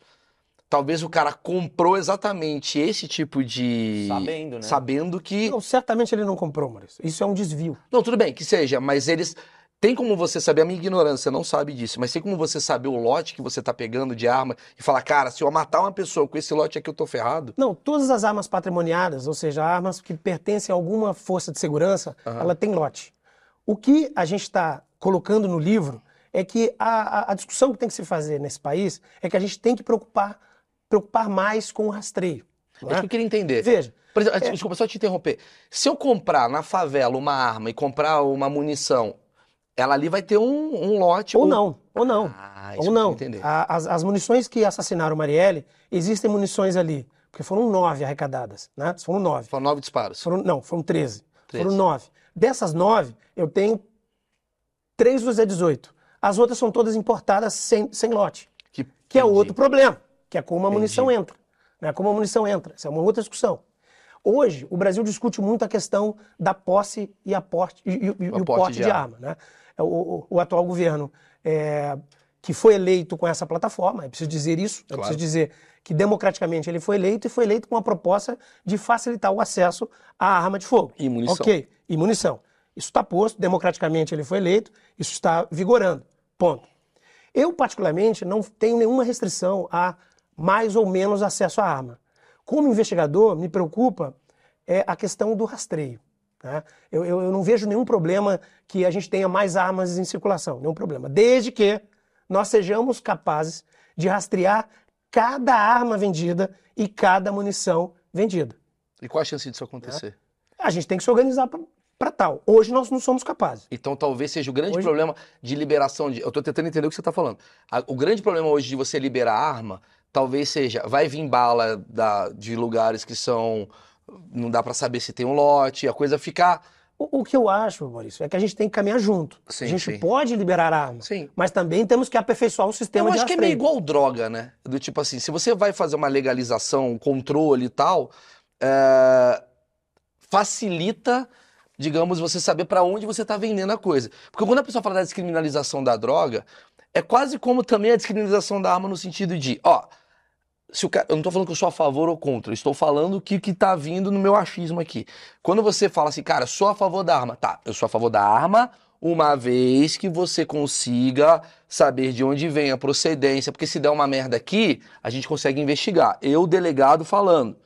talvez o cara comprou exatamente esse tipo de. Sabendo, né? Sabendo que. Não, certamente ele não comprou, Maurício. Isso é um desvio. Não, tudo bem, que seja, mas eles. Tem como você saber, a minha ignorância não sabe disso, mas tem como você saber o lote que você tá pegando de arma e falar, cara, se eu matar uma pessoa com esse lote aqui, eu tô ferrado? Não, todas as armas patrimoniadas, ou seja, armas que pertencem a alguma força de segurança, Aham. ela tem lote. O que a gente está colocando no livro é que a, a- a discussão que tem que se fazer nesse país é que a gente tem que preocupar, preocupar mais com o rastreio. É é? isso que eu queria entender. Veja, Por exemplo, Desculpa só te interromper. Se eu comprar na favela uma arma e comprar uma munição, ela ali vai ter um, um lote. ou um- não, ou não. Ah, isso ou não. A- As, as munições que assassinaram Marielle, existem munições ali, porque foram nove arrecadadas, né? Foram nove. Foram nove disparos. Foram, não, foram 13. Treze. Foram nove. Dessas nove, eu tenho três do Z18. As outras são todas importadas sem, sem lote, Que, que é outro problema, que é como a munição Entendi. entra. Né? Como a munição entra. Essa é uma outra discussão. Hoje, o Brasil discute muito a questão da posse e, a porte, e, e- e o porte porte de de, arma. arma. né? É, O, o- o atual governo, é, que foi eleito com essa plataforma, é preciso dizer isso, é Claro. preciso dizer que democraticamente ele foi eleito e foi eleito com a proposta de facilitar o acesso à arma de fogo. E munição. Ok, e munição. Isso está posto, democraticamente ele foi eleito, isso está vigorando. Ponto. Eu, particularmente, não tenho nenhuma restrição a mais ou menos acesso à arma. Como investigador, me preocupa é, a questão do rastreio. Tá? Eu, eu, eu não vejo nenhum problema que a gente tenha mais armas em circulação, nenhum problema. Desde que nós sejamos capazes de rastrear cada arma vendida e cada munição vendida. E qual a chance disso acontecer? A gente tem que se organizar para tal. Hoje nós não somos capazes. Então talvez seja o grande Hoje- problema de liberação de. Eu tô tentando entender o que você tá falando. O grande problema hoje de você liberar arma, talvez seja, vai vir bala da- de lugares que são. Não dá pra saber se tem um lote, a coisa ficar. O, o que eu acho, Maurício, é que a gente tem que caminhar junto. Sim, a gente sim. pode liberar armas, Sim. mas também temos que aperfeiçoar o sistema Eu de acho que é meio igual droga, né? Do tipo assim, se você vai fazer uma legalização, um controle e tal, é, facilita, digamos, você saber pra onde você tá vendendo a coisa. Porque quando a pessoa fala da descriminalização da droga, é quase como também a descriminalização da arma no sentido de, ó, se o cara, eu não tô falando que eu sou a favor ou contra, eu estou falando que que tá vindo no meu achismo aqui. Quando você fala assim, cara, sou a favor da arma, tá, eu sou a favor da arma, uma vez que você consiga saber de onde vem a procedência, porque se der uma merda aqui, a gente consegue investigar. Eu, delegado, falando.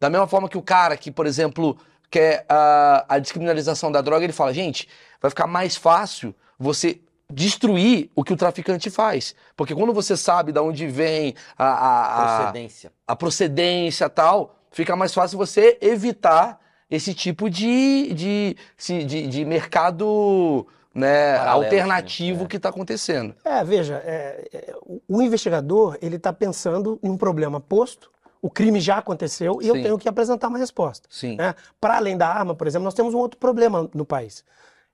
Da mesma forma que o cara que, por exemplo, quer a, a descriminalização da droga, ele fala, gente, vai ficar mais fácil você destruir o que o traficante faz. Porque quando você sabe de onde vem a, a, a- Procedência. a procedência tal, fica mais fácil você evitar esse tipo de, de, se- de, de mercado né, Paralelo, alternativo assim, é. que está acontecendo. É, veja, é, é, o- investigador ele está pensando em um problema posto, o crime já aconteceu e eu Sim. tenho que apresentar uma resposta. Sim. né? Para além da arma, por exemplo, nós temos um outro problema no país.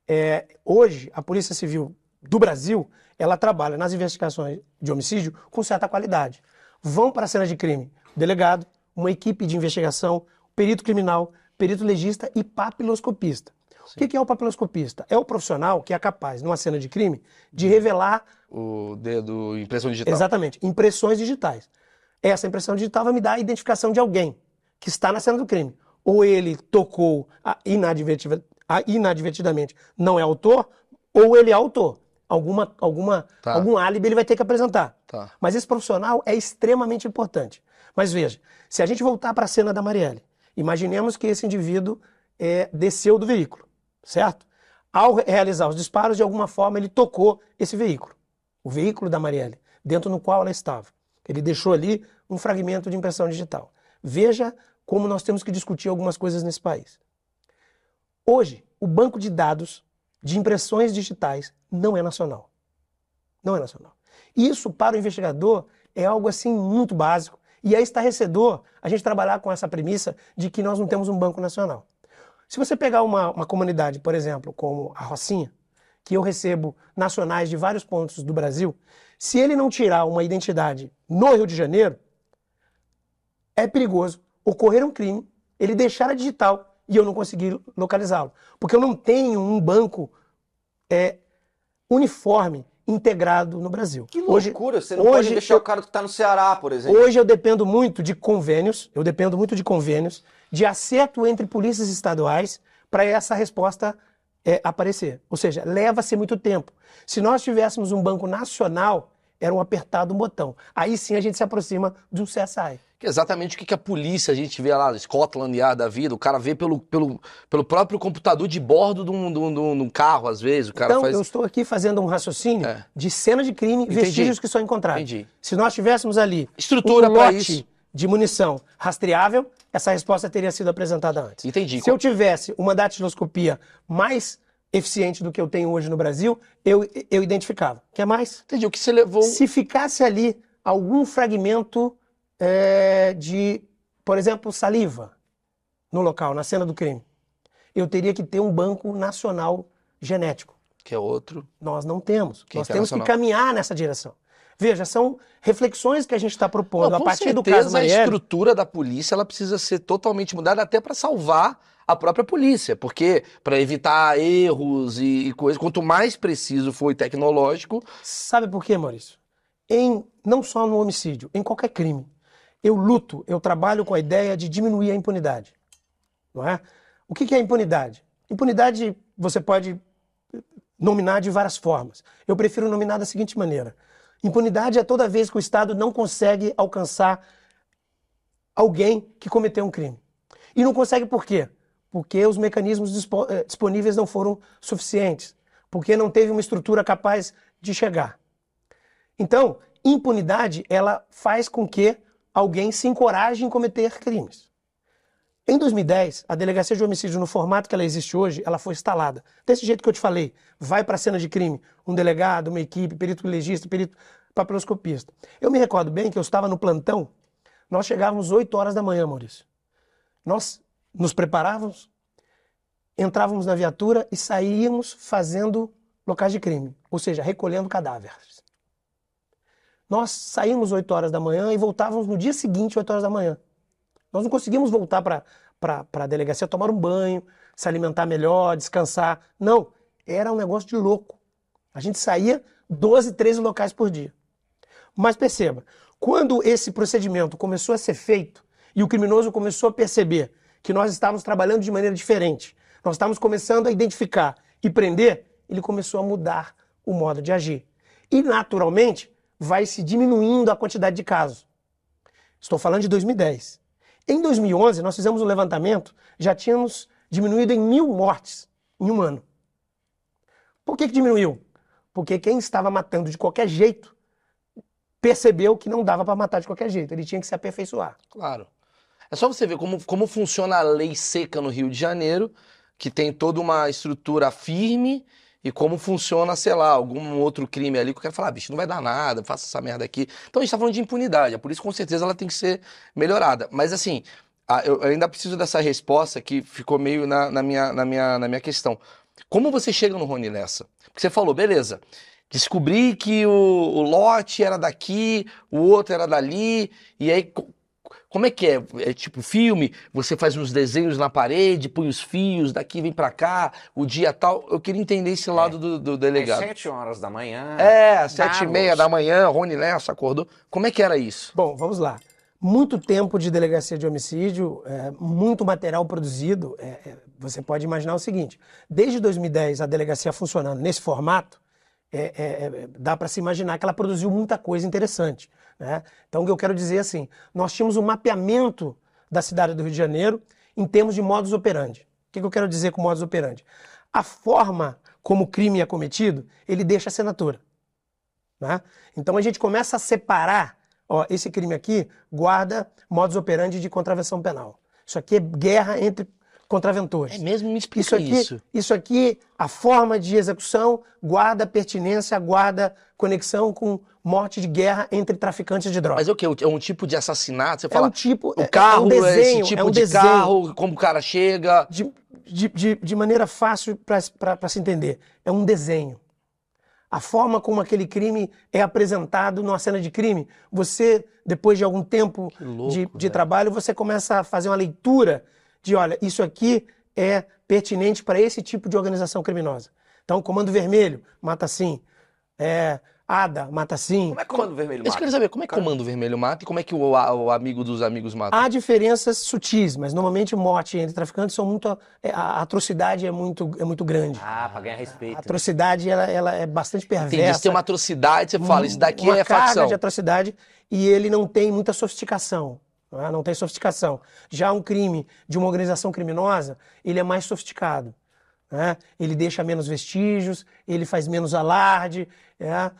É, hoje, a Polícia Civil do Brasil, ela trabalha nas investigações de homicídio com certa qualidade. Vão para a cena de crime delegado, uma equipe de investigação, perito criminal, perito legista e papiloscopista. O que é o papiloscopista? É o profissional que é capaz, numa cena de crime, de revelar O dedo, impressão digital. Exatamente, impressões digitais. Essa impressão digital vai me dar a identificação de alguém que está na cena do crime. Ou ele tocou a- inadvertidamente, não é autor, ou ele é autor. Alguma, alguma, Tá. Algum álibi ele vai ter que apresentar. Tá. Mas esse profissional é extremamente importante. Mas veja, se a gente voltar para a cena da Marielle, imaginemos que esse indivíduo é, desceu do veículo, certo? Ao re- realizar os disparos, de alguma forma ele tocou esse veículo, o veículo da Marielle, dentro no qual ela estava. Ele deixou ali um fragmento de impressão digital. Veja como nós temos que discutir algumas coisas nesse país. Hoje, o banco de dados de impressões digitais não é nacional. Não é nacional. Isso, para o investigador, é algo assim muito básico. E é estarrecedor a gente trabalhar com essa premissa de que nós não temos um banco nacional. Se você pegar uma, uma comunidade, por exemplo, como a Rocinha, que eu recebo nacionais de vários pontos do Brasil, se ele não tirar uma identidade no Rio de Janeiro, é perigoso ocorrer um crime, ele deixar a digital e eu não conseguir localizá-lo. Porque eu não tenho um banco é, uniforme, integrado no Brasil. Que loucura, você não hoje pode deixar eu- o cara que tá no Ceará, por exemplo. Hoje eu dependo muito de convênios, eu dependo muito de convênios, de acerto entre polícias estaduais para essa resposta é, aparecer. Ou seja, leva-se muito tempo. Se nós tivéssemos um banco nacional, era um apertado um botão. Aí sim a gente se aproxima de um CSI. Que é exatamente o que, que a polícia, a gente vê lá, Scotland Yard da vida, o cara vê pelo, pelo, pelo próprio computador de bordo de um, de um- de um- carro, às vezes, o cara então, faz... eu estou aqui fazendo um raciocínio É. de cena de crime, Entendi. vestígios que são encontrados. Entendi. Se nós tivéssemos ali Estrutura um lote de munição rastreável, essa resposta teria sido apresentada antes. Entendi. Se eu tivesse uma datiloscopia mais eficiente do que eu tenho hoje no Brasil, eu, eu identificava. Quer mais? Entendi, o que você levou... Se ficasse ali algum fragmento é, de, por exemplo, saliva no local, na cena do crime, eu teria que ter um banco nacional genético. Que é outro... Nós não temos. Que Nós temos que caminhar nessa direção. Veja, são reflexões que a gente está propondo Não, a partir do certeza, caso a Marielle. estrutura da polícia ela precisa ser totalmente mudada até para salvar a própria polícia, porque para evitar erros e, e coisas, quanto mais preciso for e tecnológico, Sabe por quê, Maurício? Em, não só no homicídio, em qualquer crime. Eu luto, eu trabalho com a ideia de diminuir a impunidade. Não é? O que que é impunidade? Impunidade você pode nominar de várias formas. Eu prefiro nominar da seguinte maneira: impunidade é toda vez que o Estado não consegue alcançar alguém que cometeu um crime. E não consegue por quê? porque os mecanismos eh, disponíveis não foram suficientes, porque não teve uma estrutura capaz de chegar. Então, impunidade, ela faz com que alguém se encoraje em cometer crimes. Em 2010, a delegacia de homicídio, no formato que ela existe hoje, ela foi instalada. Desse jeito que eu te falei, vai para a cena de crime, um delegado, uma equipe, perito legista, perito papiloscopista. Eu me recordo bem que eu estava no plantão, nós chegávamos 8 horas da manhã, Maurício. Nós nos preparávamos, entrávamos na viatura e saíamos fazendo locais de crime, ou seja, recolhendo cadáveres. Nós saímos 8 horas da manhã e voltávamos no dia seguinte, 8 horas da manhã. Nós não conseguimos voltar para a delegacia, tomar um banho, se alimentar melhor, descansar. Não, era um negócio de louco. A gente saía 12, 13 locais por dia. Mas perceba, quando esse procedimento começou a ser feito e o criminoso começou a perceber que nós estávamos trabalhando de maneira diferente, nós estávamos começando a identificar e prender, ele começou a mudar o modo de agir. E, naturalmente, vai se diminuindo a quantidade de casos. Estou falando de 2010. Em 2011, nós fizemos um levantamento, já tínhamos diminuído em mil mortes em um ano. Por que, que diminuiu? Porque quem estava matando de qualquer jeito percebeu que não dava para matar de qualquer jeito, ele tinha que se aperfeiçoar. Claro. É só você ver como, como funciona a lei seca no Rio de Janeiro, que tem toda uma estrutura firme, e como funciona, sei lá, algum outro crime ali que eu quero falar, ah, bicho, não vai dar nada, faça essa merda aqui. Então a gente tá falando de impunidade, por isso com certeza ela tem que ser melhorada. Mas assim, eu ainda preciso dessa resposta que ficou meio na, na minha, na, minha, na minha questão. Como você chega no Rony Lessa? Porque você falou, beleza, descobri que o, o lote era daqui, o outro era dali, e aí como é que é? É tipo filme, você faz uns desenhos na parede, põe os fios, daqui vem pra cá, o dia tal. Eu queria entender esse lado é. do, do, delegado. Às sete horas da manhã. É, às sete e meia da manhã, Rony Lessa acordou. Como é que era isso? Bom, vamos lá. Muito tempo de delegacia de homicídio, é, muito material produzido. É, você pode imaginar o seguinte: desde 2010 a delegacia funcionando nesse formato, dá para se imaginar que ela produziu muita coisa interessante. Né? Então, o que eu quero dizer é assim: nós tínhamos um mapeamento da cidade do Rio de Janeiro em termos de modus operandi. O que, eu quero dizer com modus operandi? A forma como o crime é cometido, ele deixa a assinatura. Né? Então, a gente começa a separar: ó, esse crime aqui guarda modus operandi de contravenção penal. Isso aqui é guerra entre contraventores. É mesmo? Me explica isso. Aqui, isso. isso aqui, a forma de execução guarda pertinência, guarda conexão com morte de guerra entre traficantes de drogas. Mas é o que? É um tipo de assassinato? Você é fala, um tipo, o carro é um desenho, é esse tipo é um de desenho. carro, como o cara chega... De, de, de, de maneira fácil para se entender, é um desenho. A forma como aquele crime é apresentado numa cena de crime, você, depois de algum tempo louco, de, de velho. trabalho, você começa a fazer uma leitura de, olha, isso aqui é pertinente para esse tipo de organização criminosa. Então, Comando Vermelho mata assim, é, ADA mata assim. Como é que o Comando Vermelho Isso que eu mata? queria saber, como é que o Comando Vermelho mata e como é que o, o amigo dos amigos mata? Há diferenças sutis, mas normalmente morte entre traficantes são muito. é, A atrocidade é muito, é muito grande. Ah, pra ganhar respeito. A atrocidade ela, ela é bastante perversa. Entendi, se tem uma atrocidade, você fala, isso daqui uma é carga facção. de atrocidade e ele não tem muita sofisticação. Não, é? não tem sofisticação. Já um crime de uma organização criminosa, ele é mais sofisticado. né? Ele deixa menos vestígios, ele faz menos alarde, é?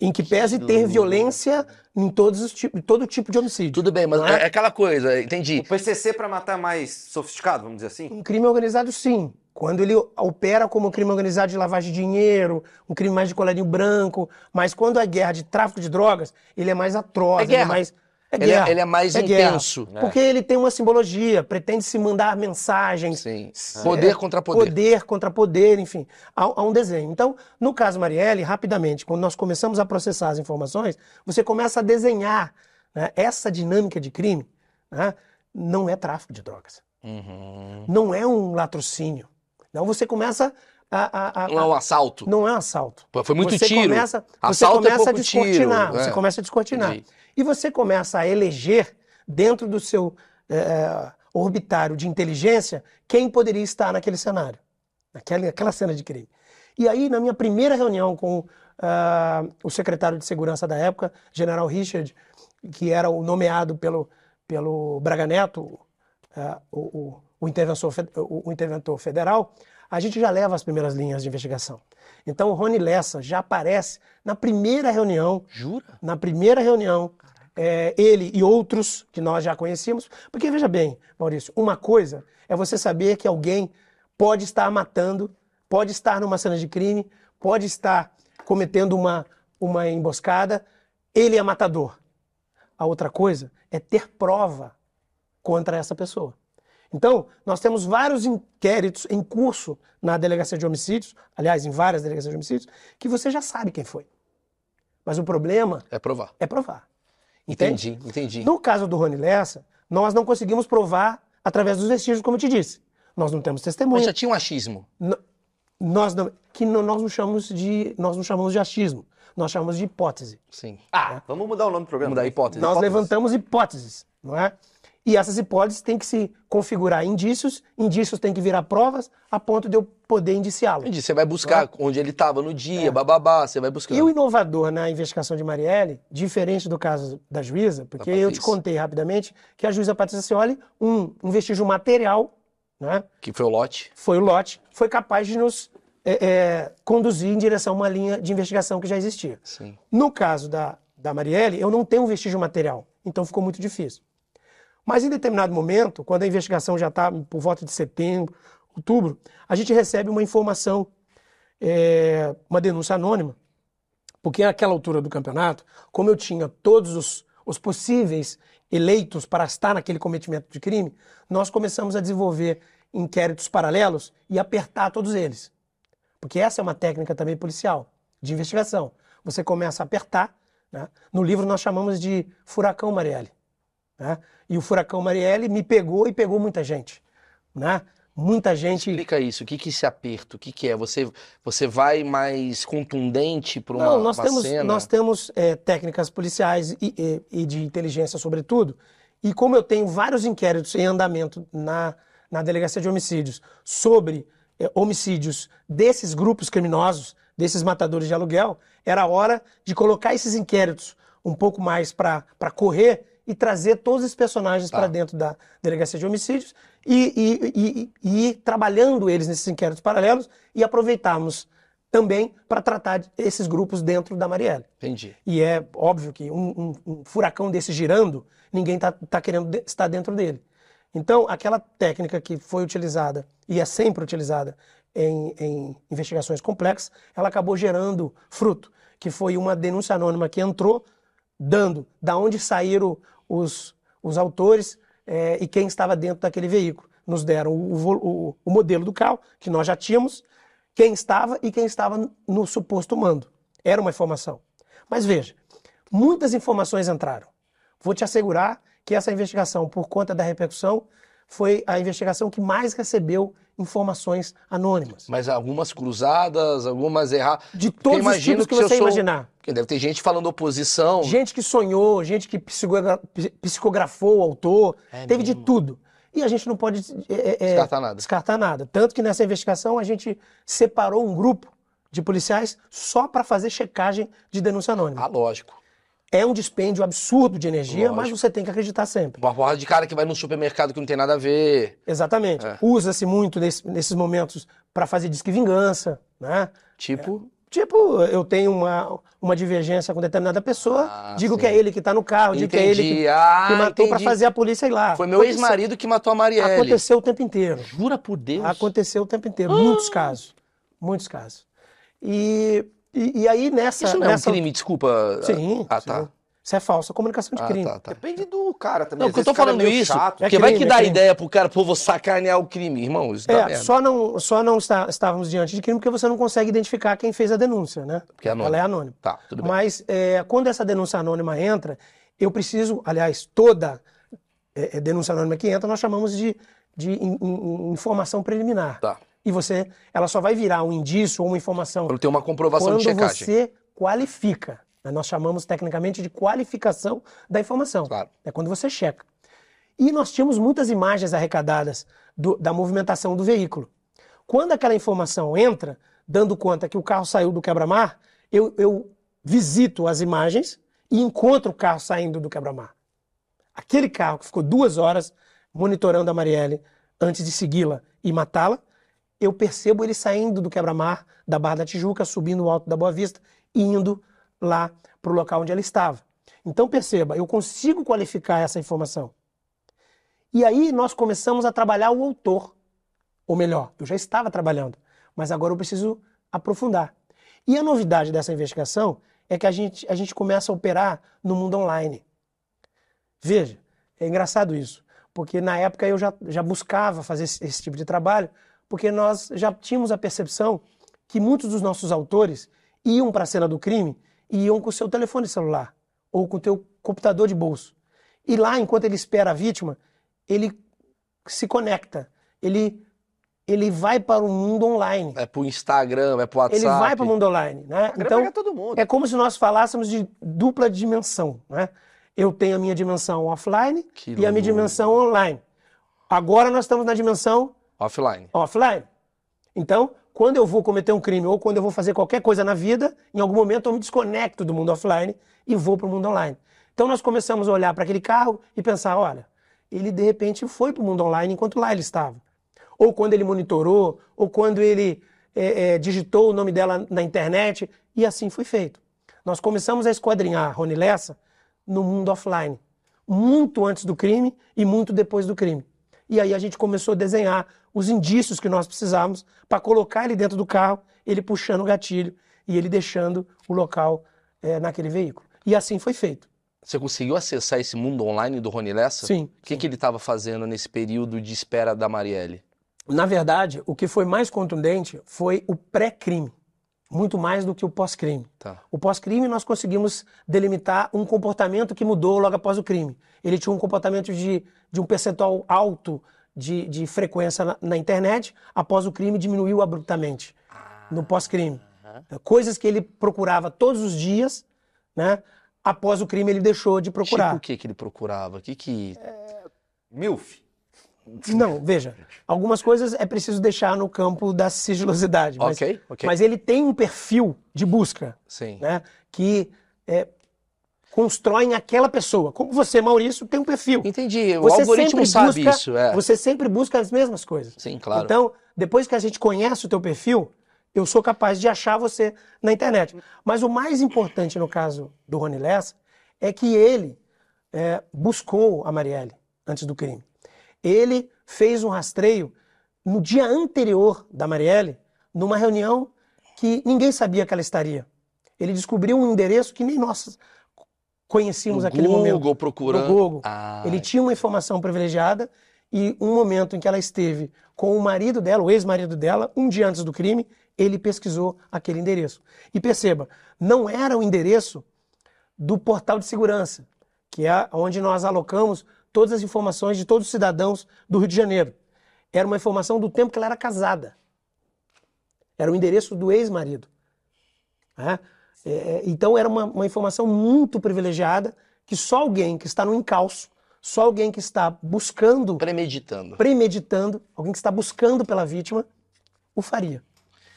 em que pese ter violência em todos os tipos, todo tipo de homicídio. Tudo bem, mas Não é? é aquela coisa, entendi. O PCC pra matar mais sofisticado, vamos dizer assim? Um crime organizado, sim. Quando ele opera como um crime organizado de lavagem de dinheiro, um crime mais de colarinho branco, mas quando é guerra de tráfico de drogas, ele é mais atroz, É ele é mais. É Ele é- guerra. ele é mais guerra. intenso. É. Porque ele tem uma simbologia, pretende se mandar mensagens. Sim. É, Poder contra poder. Poder contra poder, enfim. Há, um desenho. Então, no caso Marielle, rapidamente, quando nós começamos a processar as informações, você começa a desenhar né, essa dinâmica de crime. né, não é tráfico de drogas. Uhum. Não é um latrocínio. Não, você começa a. a- a- Não é um assalto. não é um assalto. Pô, Foi muito você tiro. Começa, você Assalto é começa a pouco descortinar. tiro, Você é. começa a descortinar. Entendi. E você começa a eleger, dentro do seu eh, orbitário de inteligência, quem poderia estar naquele cenário, naquela, naquela cena de crime. E aí, na minha primeira reunião com ah, o secretário de segurança da época, General Richard, que era o nomeado pelo, pelo Braga Neto, ah, o, o- o interventor, o, o interventor federal, a gente já leva as primeiras linhas de investigação. Então o Rony Lessa já aparece na primeira reunião Jura? na primeira reunião, é, ele e outros que nós já conhecíamos. Porque veja bem, Maurício, uma coisa é você saber que alguém pode estar matando, pode estar numa cena de crime, pode estar cometendo uma, uma emboscada, ele é matador. A outra coisa é ter prova contra essa pessoa. Então, nós temos vários inquéritos em curso na delegacia de homicídios, aliás, em várias delegacias de homicídios, que você já sabe quem foi. Mas o problema É provar. é provar. Entende? Entendi, entendi. No caso do Rony Lessa, nós não conseguimos provar através dos vestígios, como eu te disse. Nós não temos Mas testemunha. já tinha um achismo. N- Nós não, que não- nós não chamamos de nós não chamamos de achismo, nós chamamos de hipótese. Sim. Ah, vamos mudar o nome do programa. Vamos dar hipótese. Nós Hipóteses. levantamos hipóteses, não é? E essas hipóteses têm que se configurar em indícios, indícios têm que virar provas a ponto de eu poder indiciá-lo. Entendi. Você vai buscar onde ele estava no dia, bababá, você vai buscando. É. E o inovador na investigação de Marielle, diferente do caso da juíza, porque Da eu te contei rapidamente que a juíza Patrícia Cioli, um, um vestígio material, né, Que foi o lote. foi o lote, foi capaz de nos é, é, conduzir em direção a uma linha de investigação que já existia. Sim. No caso da, da Marielle, eu não tenho um vestígio material, então ficou muito difícil. Mas em determinado momento, quando a investigação já está por volta de setembro, outubro, a gente recebe uma informação, é, uma denúncia anônima, porque naquela altura do campeonato, como eu tinha todos os, os possíveis eleitos para estar naquele cometimento de crime, nós começamos a desenvolver inquéritos paralelos e apertar todos eles. Porque essa é uma técnica também policial, de investigação. Você começa a apertar. né? No livro nós chamamos de furacão Marielle. Né? E o furacão Marielle me pegou e pegou muita gente. Né? Muita gente. Explica isso. O que que é esse aperto? O que que é? Você, você vai mais contundente para uma, Não, nós uma temos, cena? nós temos é, técnicas policiais e, e- e de inteligência, sobretudo. E como eu tenho vários inquéritos em andamento na, na delegacia de homicídios sobre é, homicídios desses grupos criminosos, desses matadores de aluguel, era hora de colocar esses inquéritos um pouco mais para correr e trazer todos esses personagens Tá. para dentro da delegacia de homicídios e, e- e- e- ir trabalhando eles nesses inquéritos paralelos e aproveitarmos também para tratar esses grupos dentro da Marielle. Entendi. E é óbvio que um, um- um furacão desse girando, ninguém está tá querendo de- estar dentro dele. Então, aquela técnica que foi utilizada e é sempre utilizada em, em investigações complexas, ela acabou gerando fruto, que foi uma denúncia anônima que entrou, dando da onde saíram os, os autores eh, e quem estava dentro daquele veículo. Nos deram o, o- o modelo do carro, que nós já tínhamos, quem estava e quem estava no suposto mando. Era uma informação. Mas veja, muitas informações entraram. Vou te assegurar que essa investigação, por conta da repercussão, foi a investigação que mais recebeu informações anônimas. Mas algumas cruzadas, algumas erradas. De todos os tipos que eu você sou- imaginar. Porque deve ter gente falando oposição. Gente que sonhou, gente que psicogra- psicografou o autor, É teve de mesmo? tudo. E a gente não pode é, é, Descartar nada. descartar nada. Tanto que nessa investigação a gente separou um grupo de policiais só para fazer checagem de denúncia anônima. Ah, lógico. É um dispêndio absurdo de energia, mas Lógico. você tem que acreditar sempre. Uma porrada de cara que vai no supermercado que não tem nada a ver. Exatamente. É. Usa-se muito nesse- nesses momentos para fazer disque vingança, né? Tipo, Tipo, eu tenho uma, uma divergência com determinada pessoa, Ah, digo sim. que é ele que está no carro, digo que é ele entendi. que, ah, que matou para entendi. fazer a polícia ir lá. Foi meu ex-marido que matou a Marielle. Aconteceu o tempo inteiro. Jura por Deus? Aconteceu o tempo inteiro. Muitos casos. Muitos casos. E, e, e aí nessa. Isso não é um nessa... crime, desculpa. Sim. Ah, sim. tá. Isso é falsa comunicação de Ah, crime. tá, tá. Depende do cara também. Não, Às porque eu tô é falando meio isso, chato. porque É vai crime, que é dá crime. ideia pro cara, pô, vou sacanear o crime, irmão, isso É, merda. só não, só não está- estávamos diante de crime porque você não consegue identificar quem fez a denúncia, né? Porque é anônimo. Ela é anônima. Tá, tudo bem. Mas é, quando essa denúncia anônima entra, eu preciso, aliás, toda é, é, denúncia anônima que entra, nós chamamos de, de in- in- informação preliminar. Tá. E você, ela só vai virar um indício ou uma informação Quando tem uma comprovação de checagem. você qualifica. né? Nós chamamos tecnicamente de qualificação da informação. Claro. É quando você checa. E nós tínhamos muitas imagens arrecadadas do- da movimentação do veículo. Quando aquela informação entra, dando conta que o carro saiu do quebra-mar, eu, eu visito as imagens e encontro o carro saindo do quebra-mar. Aquele carro que ficou duas horas monitorando a Marielle antes de segui-la e matá-la, eu percebo ele saindo do quebra-mar da Barra da Tijuca, subindo o alto da Boa Vista e indo lá para o local onde ela estava. Então perceba, eu consigo qualificar essa informação. E aí nós começamos a trabalhar o autor. Ou melhor, eu já estava trabalhando, mas agora eu preciso aprofundar. E a novidade dessa investigação é que a gente, a gente começa a operar no mundo online. Veja, é engraçado isso, porque na época eu já, já buscava fazer esse, esse tipo de trabalho, porque nós já tínhamos a percepção que muitos dos nossos autores iam para a cena do crime e iam com o seu telefone celular ou com o teu computador de bolso. E lá, enquanto ele espera a vítima, ele se conecta, ele ele vai para o mundo online. É pro Instagram, é pro WhatsApp. Ele vai para o mundo online, né? Então, é como se nós falássemos de dupla dimensão, né? Eu tenho a minha dimensão offline Que e a minha dimensão online. Agora nós estamos na dimensão Offline. offline. Então, quando eu vou cometer um crime ou quando eu vou fazer qualquer coisa na vida, em algum momento eu me desconecto do mundo offline e vou para o mundo online. Então nós começamos a olhar para aquele carro e pensar, olha, ele de repente foi para o mundo online enquanto lá ele estava. Ou quando ele monitorou, ou quando ele é, é, digitou o nome dela na internet, e assim foi feito. Nós começamos a esquadrinhar Rony Lessa no mundo offline, muito antes do crime e muito depois do crime. E aí a gente começou a desenhar os indícios que nós precisávamos para colocar ele dentro do carro, ele puxando o gatilho e ele deixando o local eh, naquele veículo. E assim foi feito. Você conseguiu acessar esse mundo online do Rony Lessa? Sim. O que, que ele estava fazendo nesse período de espera da Marielle? Na verdade, o que foi mais contundente foi o pré-crime, muito mais do que o pós-crime. Tá. O pós-crime nós conseguimos delimitar um comportamento que mudou logo após o crime. Ele tinha um comportamento de, de um percentual alto de, de frequência na, na internet, após o crime diminuiu abruptamente no pós-crime. Coisas que ele procurava todos os dias, né? Após o crime ele deixou de procurar. Tipo o que que ele procurava? O que que... Milf. Não, veja, algumas coisas é preciso deixar no campo da sigilosidade. Mas, Ok, ok. mas ele tem um perfil de busca, Sim. né? Que é, constroem aquela pessoa. Como você, Maurício, tem um perfil. Entendi. O Você algoritmo sempre sabe busca, isso, é. Você sempre busca as mesmas coisas. Sim, claro. Então, depois que a gente conhece o teu perfil, eu sou capaz de achar você na internet. Mas o mais importante no caso do Rony Lessa é que ele é, buscou a Marielle antes do crime. Ele fez um rastreio no dia anterior da Marielle, numa reunião que ninguém sabia que ela estaria. Ele descobriu um endereço que nem nós conhecíamos No naquele momento. Google procurando. No Google. Ah, Ele tinha uma informação privilegiada e um momento em que ela esteve com o marido dela, o ex-marido dela, um dia antes do crime, ele pesquisou aquele endereço. E perceba, não era o endereço do portal de segurança, que é onde nós alocamos todas as informações de todos os cidadãos do Rio de Janeiro. Era uma informação do tempo que ela era casada. Era o endereço do ex-marido. né? É, então era uma, uma informação muito privilegiada que só alguém que está no encalço, só alguém que está buscando, premeditando. premeditando, alguém que está buscando pela vítima, o faria.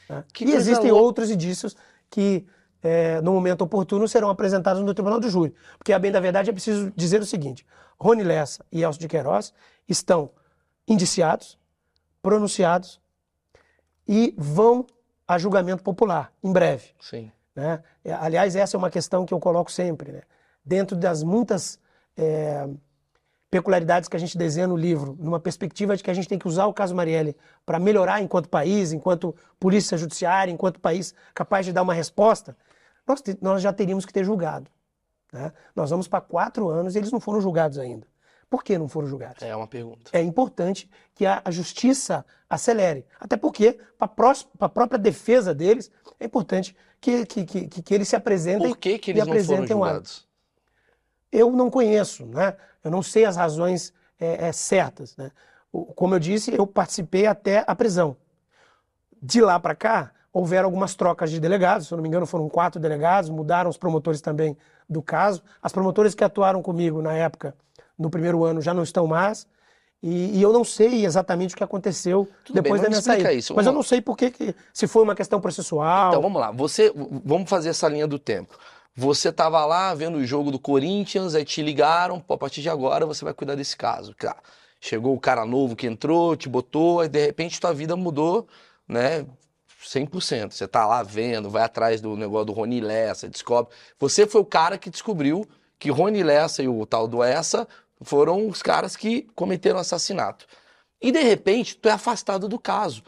né? Que e existem louca. outros indícios que, é, no momento oportuno, serão apresentados no tribunal do júri. Porque, a bem da verdade, é preciso dizer o seguinte: Rony Lessa e Elcio de Queiroz estão indiciados, pronunciados e vão a julgamento popular em breve. Sim. Né? É, Aliás, essa é uma questão que eu coloco sempre. né? Dentro das muitas é, peculiaridades que a gente desenha no livro, numa perspectiva de que a gente tem que usar o caso Marielle para melhorar enquanto país, enquanto polícia judiciária, enquanto país capaz de dar uma resposta, nós, nós já teríamos que ter julgado. né? Nós vamos para quatro anos e eles não foram julgados ainda. Por que não foram julgados? É uma pergunta. é importante que a, a justiça acelere. Até porque, para a própria defesa deles, é importante que, que, que, que- eles se apresentem Por que, que eles não foram apresentem um julgados? Eu não conheço, né? eu não sei as razões é, é, certas. Né? Como eu disse, eu participei até a prisão. De lá para cá, houveram algumas trocas de delegados, se eu não me engano, foram quatro delegados, mudaram os promotores também do caso. As promotoras que atuaram comigo na época, no primeiro ano, já não estão mais. E, e eu não sei exatamente o que aconteceu Tudo bem, depois mas da minha saída. isso, Mas eu não sei por que, que- se foi uma questão processual. Então vamos lá. Você, vamos fazer essa linha do tempo. Você estava lá vendo o jogo do Corinthians, aí te ligaram, pô, a partir de agora você vai cuidar desse caso. Tá. Chegou o cara novo que entrou, te botou, e de repente tua vida mudou, né? 100%. Você tá lá vendo, vai atrás do negócio do Rony Lessa, descobre. Você foi o cara que descobriu que Rony Lessa e o tal do Essa foram os caras que cometeram assassinato. E de repente, tu é afastado do caso.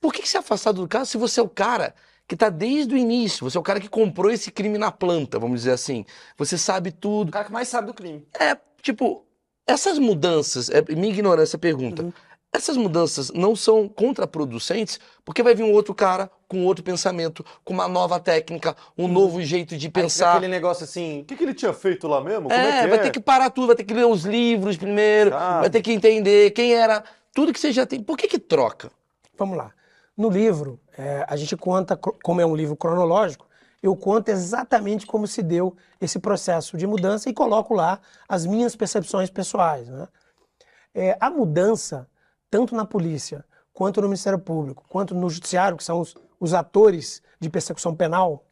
Por que, que você é afastado do caso se você é o cara que tá desde o início? Você é o cara que comprou esse crime na planta, vamos dizer assim. Você sabe tudo. O cara que mais sabe do crime. É, tipo, essas mudanças, é, minha ignorância pergunta. Essas mudanças não são contraproducentes, porque vai vir um outro cara com outro pensamento, com uma nova técnica, um novo jeito de pensar. aquele negócio assim, o que, que ele tinha feito lá mesmo? Como é, É, que vai é? ter que parar tudo, vai ter que ler os livros primeiro, Sabe? vai ter que entender quem era, tudo que você já tem. Por que que troca? Vamos lá. No livro, é, a gente conta, como é um livro cronológico, eu conto exatamente como se deu esse processo de mudança e coloco lá as minhas percepções pessoais. né? É, a mudança, tanto na polícia, quanto no Ministério Público, quanto no Judiciário, que são os, os atores de persecução penal,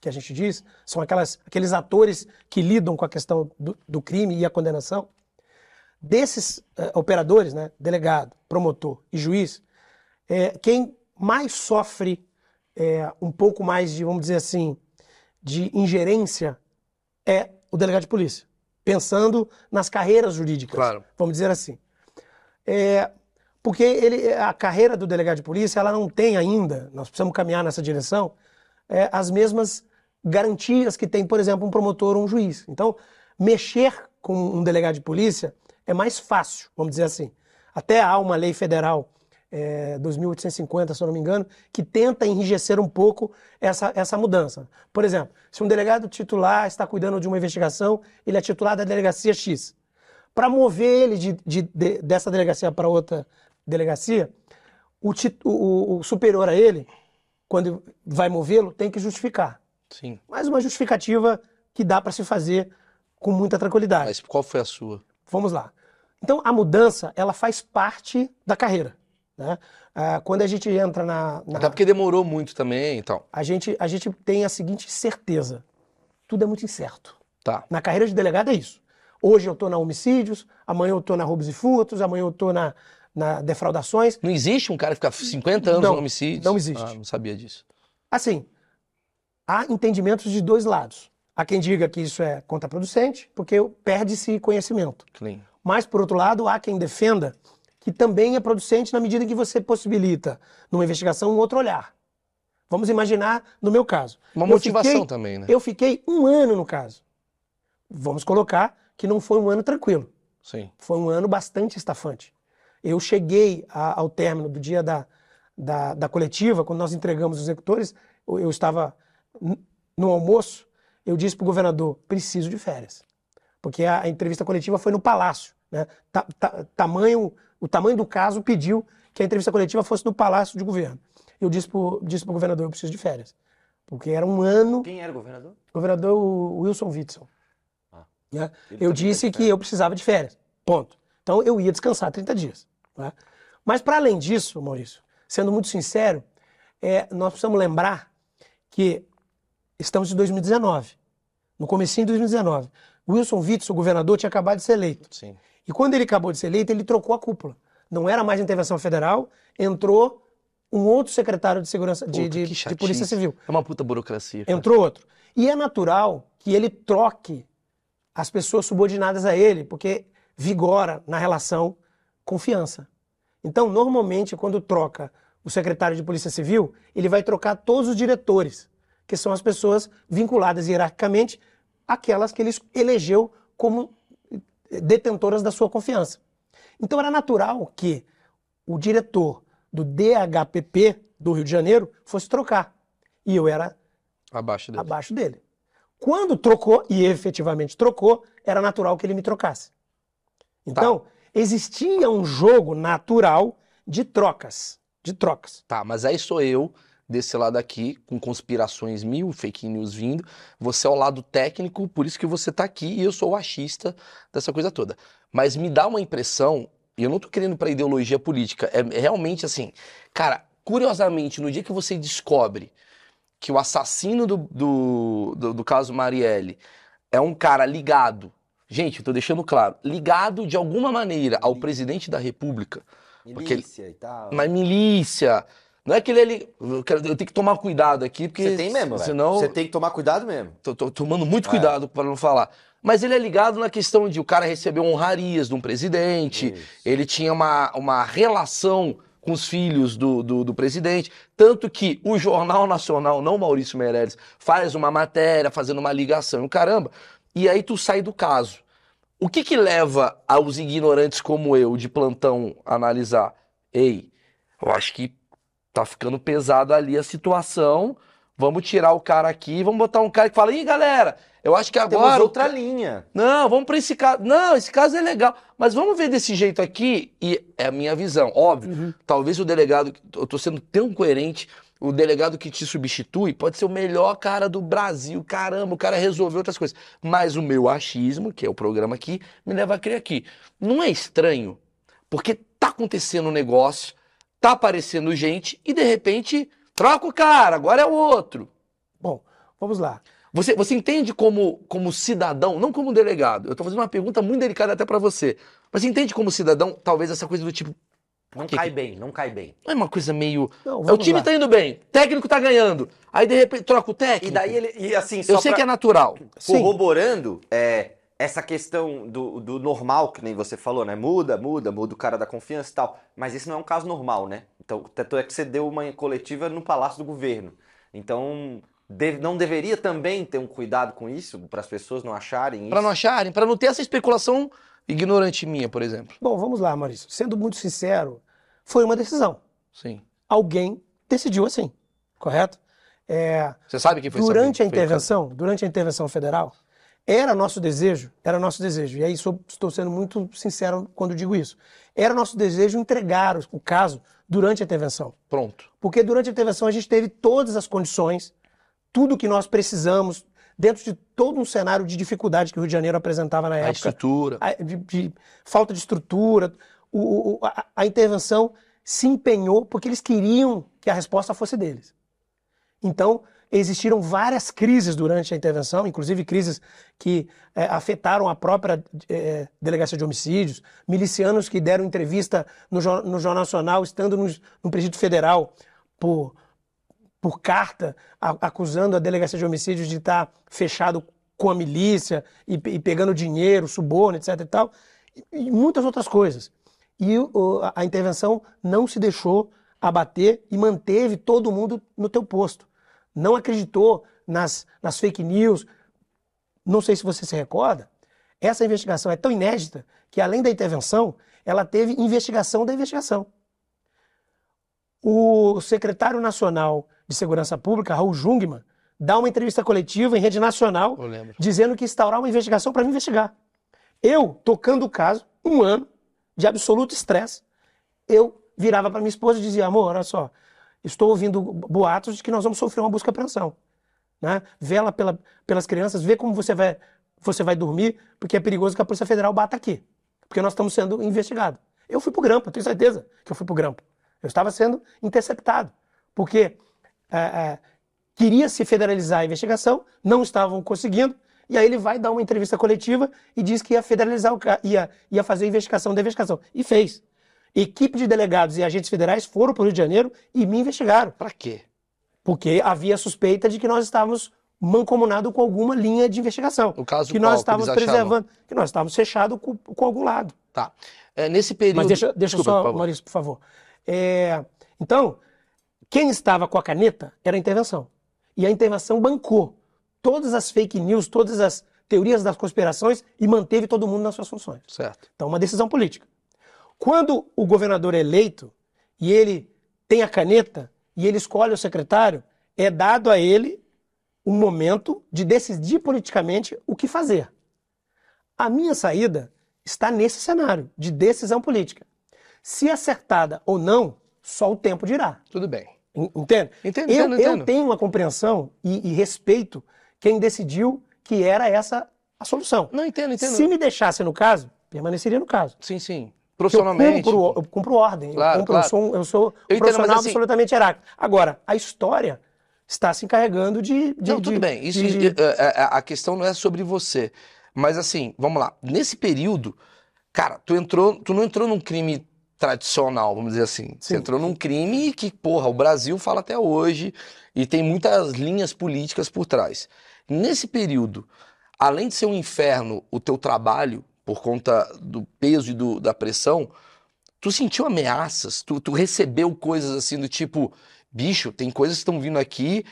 que a gente diz, são aquelas, aqueles atores que lidam com a questão do, do crime e a condenação. Desses eh, operadores, né, delegado, promotor e juiz, é, quem mais sofre é, um pouco mais de, vamos dizer assim, de ingerência é o delegado de polícia, pensando nas carreiras jurídicas, Claro. vamos dizer assim. É, porque ele, a carreira do delegado de polícia, ela não tem ainda, nós precisamos caminhar nessa direção, é, as mesmas garantias que tem, por exemplo, um promotor ou um juiz. Então, mexer com um delegado de polícia é mais fácil, vamos dizer assim. Até há uma lei federal, é, 2850, se eu não me engano, que tenta enrijecer um pouco essa, essa mudança. Por exemplo, se um delegado titular está cuidando de uma investigação, ele é titular da delegacia X. Para mover ele de, de- de- dessa delegacia para outra delegacia, o, o- o- superior a ele, quando vai movê-lo, tem que justificar. Sim. Mas uma justificativa que dá para se fazer com muita tranquilidade. Mas qual foi a sua? Vamos lá. Então, a mudança, ela faz parte da carreira. Né? Ah, quando a gente entra na, na- Até porque demorou muito também e tal. a, gente, a gente tem a seguinte certeza: tudo é muito incerto. Tá. Na carreira de delegado é isso. Hoje eu estou na homicídios, amanhã eu estou na roubos e furtos, amanhã eu estou na, na defraudações. Não existe um cara que fica 50 anos Não, no homicídio? não existe. Ah, não sabia disso. Assim, há entendimentos de dois lados. Há quem diga que isso é contraproducente, porque perde-se conhecimento. Clean. Mas, por outro lado, há quem defenda que também é producente na medida em que você possibilita, numa investigação, um outro olhar. Vamos imaginar, no meu caso. Uma motivação fiquei- também, né? Eu fiquei um ano no caso. Vamos colocar que não foi um ano tranquilo. Sim. Foi um ano bastante estafante. Eu cheguei a- ao término do dia da, da, da coletiva, quando nós entregamos os executores, eu, eu estava no almoço, eu disse para o governador, preciso de férias. Porque a, a entrevista coletiva foi no Palácio. Né? Ta- ta- tamanho, o tamanho do caso pediu que a entrevista coletiva fosse no Palácio de Governo. Eu disse para o governador, eu preciso de férias. Porque era um ano Quem era o governador? governador Wilson Witzel. Ah. né? Eu disse que eu precisava de férias. Ponto. Então eu ia descansar 30 dias. Né? Mas para além disso, Maurício, sendo muito sincero, é, nós precisamos lembrar que estamos em 2019. No comecinho de 2019. Wilson Witzel, o governador, tinha acabado de ser eleito. Sim. E quando ele acabou de ser eleito, ele trocou a cúpula. Não era mais intervenção federal, entrou um outro secretário de segurança de, Puta, de- de. Polícia Civil. É uma puta burocracia. cara. Entrou outro. E é natural que ele troque as pessoas subordinadas a ele, porque vigora na relação confiança. Então, normalmente, quando troca o secretário de Polícia Civil, ele vai trocar todos os diretores, que são as pessoas vinculadas hierarquicamente àquelas que ele elegeu como detentoras da sua confiança. Então, era natural que o diretor do DHPP do Rio de Janeiro fosse trocar. E eu era Abaixo dele. abaixo dele. Quando trocou, e efetivamente trocou, era natural que ele me trocasse. Então, existia um jogo natural de trocas. De trocas. Tá, mas aí sou eu, desse lado aqui, com conspirações mil, fake news vindo. Você é o lado técnico, por isso que você tá aqui, e eu sou o achista dessa coisa toda. Mas me dá uma impressão, e eu não tô querendo pra ideologia política, é é realmente assim, cara, curiosamente, no dia que você descobre que o assassino do, do, do, do caso Marielle é um cara ligado gente, eu tô deixando claro, ligado de alguma maneira ao presidente da República, Porque ele- Milícia e tal. mas milícia. Não é que ele é. li- Eu, quero- eu tenho que tomar cuidado aqui, porque. Você tem mesmo, velho. Senão. Você tem que tomar cuidado mesmo. Tô, tô tomando muito É. cuidado para não falar. Mas ele é ligado na questão de o cara recebeu honrarias de um presidente, Isso. ele tinha uma, uma relação com os filhos do, do, do presidente. Tanto que o Jornal Nacional, não Maurício Meirelles, faz uma matéria fazendo uma ligação e o caramba. E aí tu sai do caso. O que que leva aos ignorantes como eu, de plantão, a analisar? Ei, eu acho que tá ficando pesado ali a situação. Vamos tirar o cara aqui, vamos botar um cara que fala, ih, galera, eu acho que Temos agora. o outra linha. Não, vamos pra esse caso. Não, esse caso é legal. Mas vamos ver desse jeito aqui, e é a minha visão. Óbvio, talvez o delegado. Eu tô sendo tão coerente. O delegado que te substitui pode ser o melhor cara do Brasil. Caramba, o cara resolveu outras coisas. Mas o meu achismo, que é o programa aqui, me leva a crer aqui. Não é estranho, porque tá acontecendo um negócio, tá aparecendo gente, e de repente, troca o cara, agora é o outro. Bom, vamos lá. Você, você entende como, como cidadão, não como delegado. Eu tô fazendo uma pergunta muito delicada até pra você. Mas você entende como cidadão, talvez essa coisa do tipo, Não Que- cai que- bem, não cai bem. não é uma coisa meio. Não, o time lá. tá indo bem, técnico tá ganhando. Aí de repente troca o técnico. E daí ele. E assim, Eu sei pra- que é natural. Corroborando é, essa questão do, do normal, que nem você falou, né? Muda, muda, muda o cara da confiança e tal. Mas esse não é um caso normal, né? Então, tanto é que você deu uma coletiva no Palácio do Governo. Então, de- não deveria também ter um cuidado com isso, para as pessoas não acharem isso? Pra não acharem, pra não ter essa especulação ignorante minha, por exemplo. Bom, vamos lá, Maurício. Sendo muito sincero, foi uma decisão. Sim. Alguém decidiu assim, correto? É, Você sabe quem foi durante a intervenção, durante a intervenção federal, era nosso desejo, era nosso desejo, e aí sou- estou sendo muito sincero quando digo isso, era nosso desejo entregar o- o caso durante a intervenção. Pronto. Porque durante a intervenção a gente teve todas as condições, tudo que nós precisamos, dentro de todo um cenário de dificuldade que o Rio de Janeiro apresentava na A época estrutura. a- de, de falta de estrutura. O- a, a intervenção se empenhou porque eles queriam que a resposta fosse deles. Então, existiram várias crises durante a intervenção, inclusive crises que eh, afetaram a própria eh, delegacia de homicídios, milicianos que deram entrevista no, no Jornal Nacional, estando no, no presídio federal por, por carta, a- acusando a delegacia de homicídios de estar fechado com a milícia e, e pegando dinheiro, suborno, etc e tal, e, e muitas outras coisas. E o- a, intervenção não se deixou abater e manteve todo mundo no teu posto. Não acreditou nas, nas fake news. Não sei se você se recorda, essa investigação é tão inédita que, além da intervenção, ela teve investigação da investigação. O secretário nacional de Segurança Pública, Raul Jungmann, dá uma entrevista coletiva em rede nacional dizendo que instaurar uma investigação para me investigar. Eu, tocando o caso, um ano de absoluto estresse, eu virava para minha esposa e dizia: amor, olha só, estou ouvindo boatos de que nós vamos sofrer uma busca apreensão. Né? Vela pela, pelas crianças, vê como você vai, você vai dormir, porque é perigoso que a Polícia Federal bata aqui, porque nós estamos sendo investigados. Eu fui para o grampo, tenho certeza que eu fui para o grampo. Eu estava sendo interceptado, porque é, é, queria se federalizar a investigação, não estavam conseguindo, e aí ele vai dar uma entrevista coletiva e diz que ia federalizar, o, ia, ia fazer a investigação da investigação. E fez. Equipe de delegados e agentes federais foram para o Rio de Janeiro e me investigaram, Pra quê? porque havia suspeita de que nós estávamos mancomunados com alguma linha de investigação. No caso, que qual nós que estávamos achavam? preservando, que nós estávamos fechados com, com algum lado. Tá. É, nesse período. Mas deixa, deixa Desculpa, por só, favor. Maurício, por favor. É, então, quem estava com a caneta era a intervenção. E a intervenção bancou todas as fake news, todas as teorias das conspirações e manteve todo mundo nas suas funções. Certo. Então, uma decisão política. Quando o governador é eleito e ele tem a caneta e ele escolhe o secretário, é dado a ele um momento de decidir politicamente o que fazer. A minha saída está nesse cenário de decisão política. Se acertada ou não, só o tempo dirá. Tudo bem. Entende? Entendo, eu, entendo, eu entendo. tenho uma compreensão e, e respeito quem decidiu que era essa a solução. Não, entendo, entendo. Se me deixasse no caso, permaneceria no caso. Sim, sim. Porque Eu Profissionalmente. cumpro, eu cumpro ordem. Claro, eu, cumpro, claro. eu sou, eu sou Eu profissional assim- absolutamente hierárquico. Agora, a história está se encarregando de. de Não, de- tudo bem. Isso, de- de- é, é, a questão não é sobre você. Mas assim, vamos lá. Nesse período, cara, tu entrou, tu não entrou num crime tradicional, vamos dizer assim. Você Sim. entrou num crime que, porra, o Brasil fala até hoje e tem muitas linhas políticas por trás. Nesse período, além de ser um inferno o teu trabalho, por conta do peso e do- da pressão, tu sentiu ameaças? Tu, tu recebeu coisas assim do tipo, bicho, tem coisas que estão vindo aqui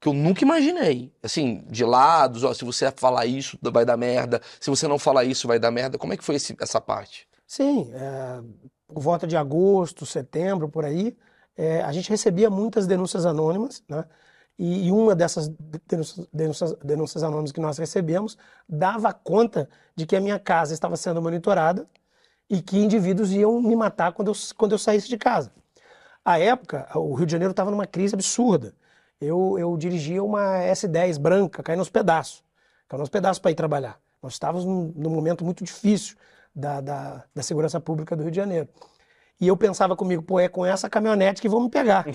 que eu nunca imaginei. Assim, de lados, ó, se você falar isso, vai dar merda. Se você não falar isso, vai dar merda. Como é que foi esse- essa parte? Sim, é, por volta de agosto, setembro, por aí, é, a gente recebia muitas denúncias anônimas, né? E, uma dessas denúncias- denúncias anônimas que nós recebemos dava conta de que a minha casa estava sendo monitorada e que indivíduos iam me matar quando eu, quando eu saísse de casa. À época, o Rio de Janeiro estava numa crise absurda. Eu, eu dirigia uma S10 branca, caindo aos pedaços. Caindo aos pedaços para ir trabalhar. Nós estávamos num, num momento muito difícil da, da, da segurança pública do Rio de Janeiro. E eu pensava comigo, pô, é com essa caminhonete que vão me pegar.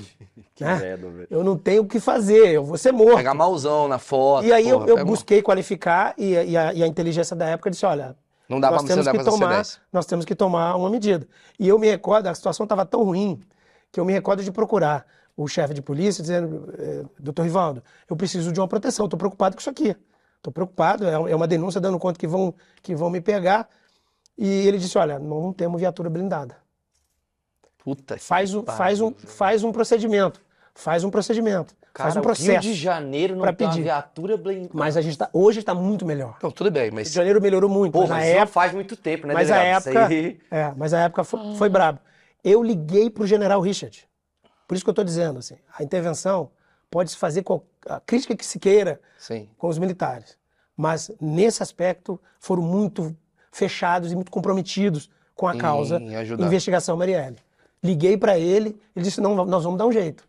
Que né? velho. Eu não tenho o que fazer, eu vou ser morto. Pegar malzão na foto. E aí eu, porra, eu mal. busquei qualificar e, a- e a, e a inteligência da época disse, olha, Não dá nós pra temos que tomar, C10. nós temos que tomar uma medida. E eu me recordo, a situação estava tão ruim que eu me recordo de procurar o chefe de polícia dizendo, eh, doutor Rivaldo, eu preciso de uma proteção, estou preocupado com isso aqui. Estou preocupado, é é uma denúncia dando conta que vão, que vão me pegar. E ele disse, olha, não temos viatura blindada. Puta Faz um, faz um, faz um procedimento. Faz um procedimento. faz um Cara, o Rio processo. de Janeiro não tem uma pedir. viatura blindada. Mas a gente tá, hoje está muito melhor. Não, tudo bem, O Rio mas de Janeiro melhorou muito. Pô, mas mas época, faz muito tempo, né, mas a delegado? Isso época, aí- é, mas a época foi, foi brabo. Eu liguei pro General Richard. Por isso que eu estou dizendo assim, a intervenção pode se fazer com a crítica que se queira sim. com os militares, mas nesse aspecto foram muito fechados e muito comprometidos com a causa Em ajudar. investigação Marielle. Liguei para ele, ele disse não, nós vamos dar um jeito.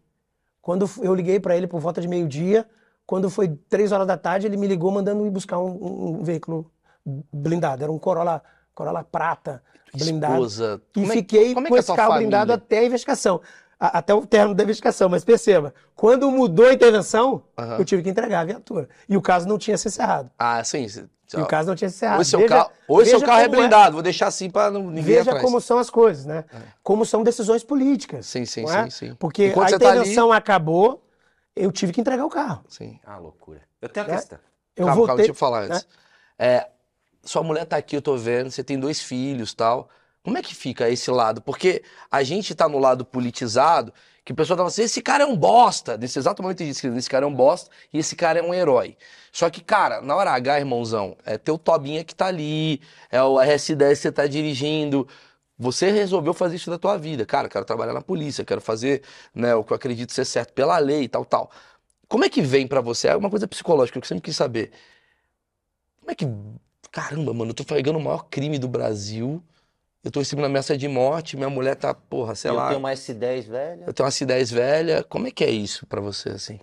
Quando eu liguei para ele por volta de meio dia, quando foi três horas da tarde, ele me ligou mandando ir buscar um, um- um veículo blindado. Era um Corolla, Corolla prata blindado. Esposa. E Como é- fiquei como é com é esse carro família? blindado até a investigação. A- até o término da investigação. Mas perceba, quando mudou a intervenção, Aham. eu tive que entregar a viatura. E o caso não tinha se encerrado. Ah, sim. E o caso não tinha se encerrado. Hoje seu Veja- carro, hoje seu carro é como blindado. Vou deixar assim pra não, ninguém Veja atrás. como são as coisas, né? Como são decisões políticas. Sim, sim, é? sim, sim. Porque Enquanto a você tá ali- intervenção acabou, eu tive que entregar o carro. Sim. Ah, loucura. Eu tenho uma Né? questão. Eu calma, calma, voltei. deixa eu falar antes. É, sua mulher tá aqui, eu tô vendo, você tem dois filhos tal. Como é que fica esse lado? Porque a gente tá no lado politizado, que o pessoal tava assim, esse cara é um bosta. Nesse exato momento eu disse, esse cara é um bosta e esse cara é um herói. Só que, cara, na hora H, irmãozão, é teu Tobinha que tá ali, é o RS10 que você tá dirigindo. Você resolveu fazer isso da tua vida. Cara, quero trabalhar na polícia, quero fazer né, o que eu acredito ser certo pela lei e tal, tal. Como é que vem pra você? É uma coisa psicológica que eu sempre quis saber. Como é que. Caramba, mano, eu tô pegando o maior crime do Brasil. Eu tô recebendo ameaça de morte, minha mulher tá, porra, sei eu lá. tenho uma S10 velha. Eu tenho uma C10 velha. Como é que é isso pra você, assim?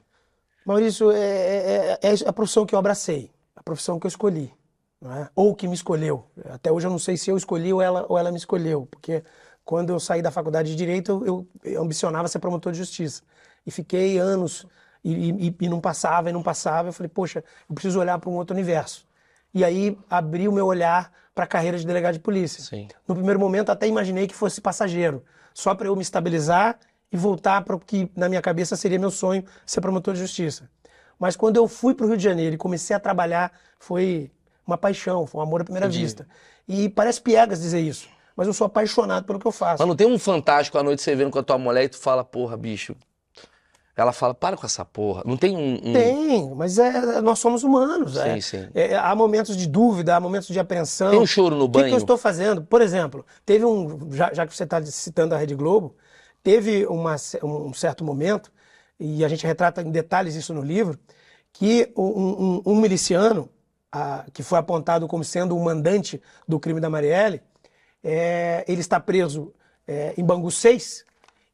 Maurício, é, é- é- é a profissão que eu abracei, a profissão que eu escolhi, não é? ou que me escolheu. Até hoje eu não sei se eu escolhi ou ela, ou ela me escolheu, porque quando eu saí da faculdade de Direito, eu, eu ambicionava ser promotor de justiça. E fiquei anos e, e- e não passava, e não passava. Eu falei, poxa, eu preciso olhar para um outro universo. E aí abri o meu olhar para a carreira de delegado de polícia. Sim. No primeiro momento até imaginei que fosse passageiro, só para eu me estabilizar e voltar para o que na minha cabeça seria meu sonho, ser promotor de justiça. Mas quando eu fui para o Rio de Janeiro e comecei a trabalhar, foi uma paixão, foi um amor à primeira Entendi. vista. E parece piegas dizer isso, mas eu sou apaixonado pelo que eu faço. Mas não tem um fantástico à noite você vendo com a tua mulher e tu fala, porra, bicho. Ela fala, para com essa porra. Não tem um. um- Tem, mas é, nós somos humanos. Sim, é. sim. É, há momentos de dúvida, há momentos de apreensão. Tem um choro no O que, que banho. eu estou fazendo? Por exemplo, teve um. Já, já que você está citando a Rede Globo, teve uma um certo momento, e a gente retrata em detalhes isso no livro, que um, um- um miliciano, ah, que foi apontado como sendo o mandante do crime da Marielle, é, ele está preso é, em Bangu 6,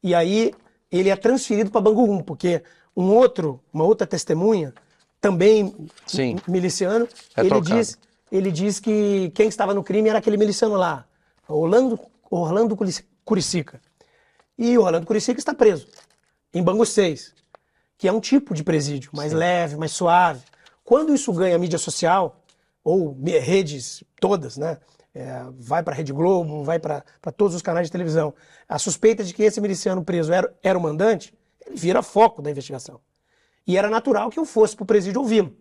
e aí ele é transferido para Bangu 1, porque um outro, uma outra testemunha, também Sim. miliciano, É ele trocado. diz, ele diz que quem estava no crime era aquele miliciano lá, Orlando, Orlando Curici- Curicica. E o Orlando Curicica está preso em Bangu 6, que é um tipo de presídio, mais leve, mais suave. Quando isso ganha mídia social, ou redes todas, né? É, vai para a Rede Globo, vai para todos os canais de televisão. A suspeita de que esse miliciano preso era, era o mandante, ele vira foco da investigação. E era natural que eu fosse para o presídio ouvi-lo.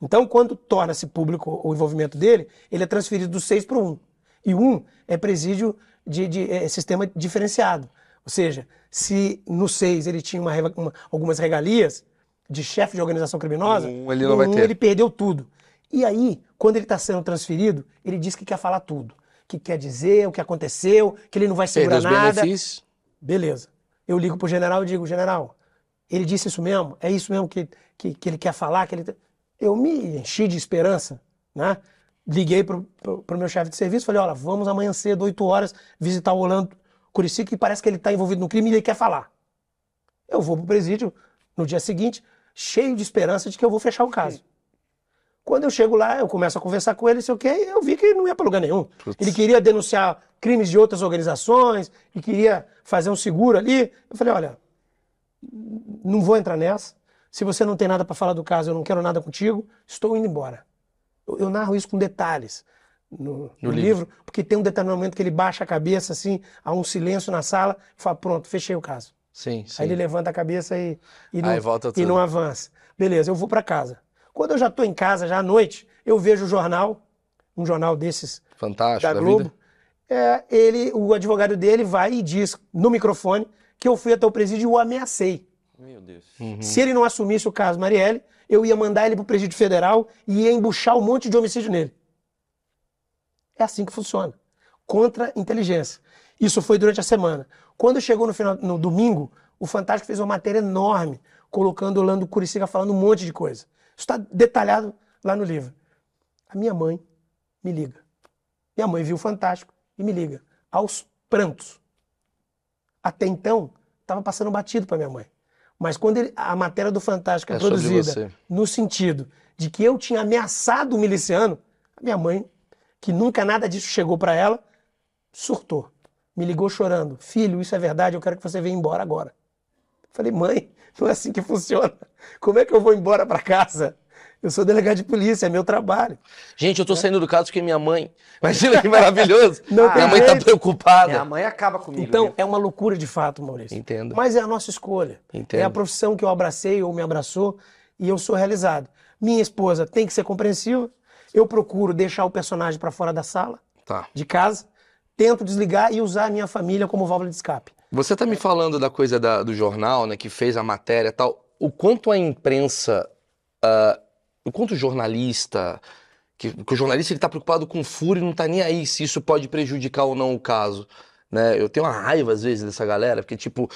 Então, quando torna-se público o envolvimento dele, ele é transferido do 6 para o 1. E o 1 é presídio de, de é, sistema diferenciado. Ou seja, se no 6 ele tinha uma uma- algumas regalias de chefe de organização criminosa, No um ele no um ele perdeu tudo. E aí, quando ele está sendo transferido, ele diz que quer falar tudo. Que quer dizer o que aconteceu, que ele não vai Perdeu segurar os nada. benefícios. Beleza. Eu ligo pro general e digo, general, ele disse isso mesmo? É isso mesmo que, que, que ele quer falar? Que ele... Eu me enchi de esperança, né? Liguei pro, pro, pro meu chefe de serviço, falei, olha, vamos amanhã cedo, 8 horas, visitar o Orlando Curicica, que parece que ele está envolvido no crime e ele quer falar. Eu vou pro presídio no dia seguinte, cheio de esperança de que eu vou fechar o caso. Quando eu chego lá, eu começo a conversar com ele, sei o quê, e eu vi que ele não ia para lugar nenhum. Putz. Ele queria denunciar crimes de outras organizações, e queria fazer um seguro ali. Eu falei, olha, não vou entrar nessa. Se você não tem nada para falar do caso, eu não quero nada contigo, estou indo embora. Eu, eu narro isso com detalhes no, no livro. livro, porque tem um determinado momento que ele baixa a cabeça assim, há um silêncio na sala, e fala, pronto, fechei o caso. Sim, sim. Aí ele levanta a cabeça e, e, não, e não avança. Beleza, eu vou para casa. Quando eu já estou em casa, já à noite, eu vejo o jornal, um jornal desses Fantástico da da, Globo. vida. É, ele, o advogado dele vai e diz no microfone que eu fui até o presídio e o ameacei. Meu Deus. Uhum. Se ele não assumisse o caso Marielle, eu ia mandar ele para o presídio federal e ia embuchar um monte de homicídio nele. É assim que funciona. Contra inteligência. Isso foi durante a semana. Quando chegou no, final, no domingo, o Fantástico fez uma matéria enorme, colocando o Orlando Curicica falando um monte de coisa. Isso está detalhado lá no livro. A minha mãe me liga. Minha mãe viu o Fantástico e me liga. Aos prantos. Até então, estava passando batido para minha mãe. Mas quando ele- a matéria do Fantástico é, É produzida no sentido de que eu tinha ameaçado o miliciano, a minha mãe, que nunca nada disso chegou para ela, surtou. Me ligou chorando. Filho, isso é verdade, eu quero que você venha embora agora. Falei, mãe, não é assim que funciona. Como é que eu vou embora para casa? Eu sou delegado de polícia, é meu trabalho. Gente, eu tô saindo do caso porque minha mãe. Imagina que maravilhoso. Não minha tem mãe tá jeito. preocupada. Minha mãe acaba comigo. Então, viu? é uma loucura de fato, Maurício. Entendo. Mas é a nossa escolha. Entendo. É a profissão que eu abracei ou me abraçou e eu sou realizado. Minha esposa tem que ser compreensiva. Eu procuro deixar o personagem para fora da sala, Tá. de casa. Tento desligar e usar a minha família como válvula de escape. Você tá me falando da coisa da- do jornal, né, que fez a matéria e tal. O quanto a imprensa, ah, o quanto o jornalista, que, que o jornalista ele tá preocupado com furo e não tá nem aí se isso pode prejudicar ou não o caso. Né? Eu tenho uma raiva às vezes dessa galera, porque tipo,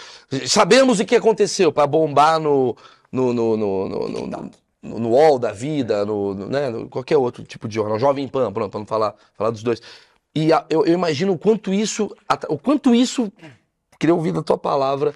sabemos o que aconteceu para bombar no no, no, no, no, no, no, no UOL da vida, no, no, né, no- qualquer outro tipo de jornal, Jovem Pan, pronto, para não falar, falar dos dois. E a- eu, eu imagino o quanto isso, o quanto isso, queria ouvir da tua palavra,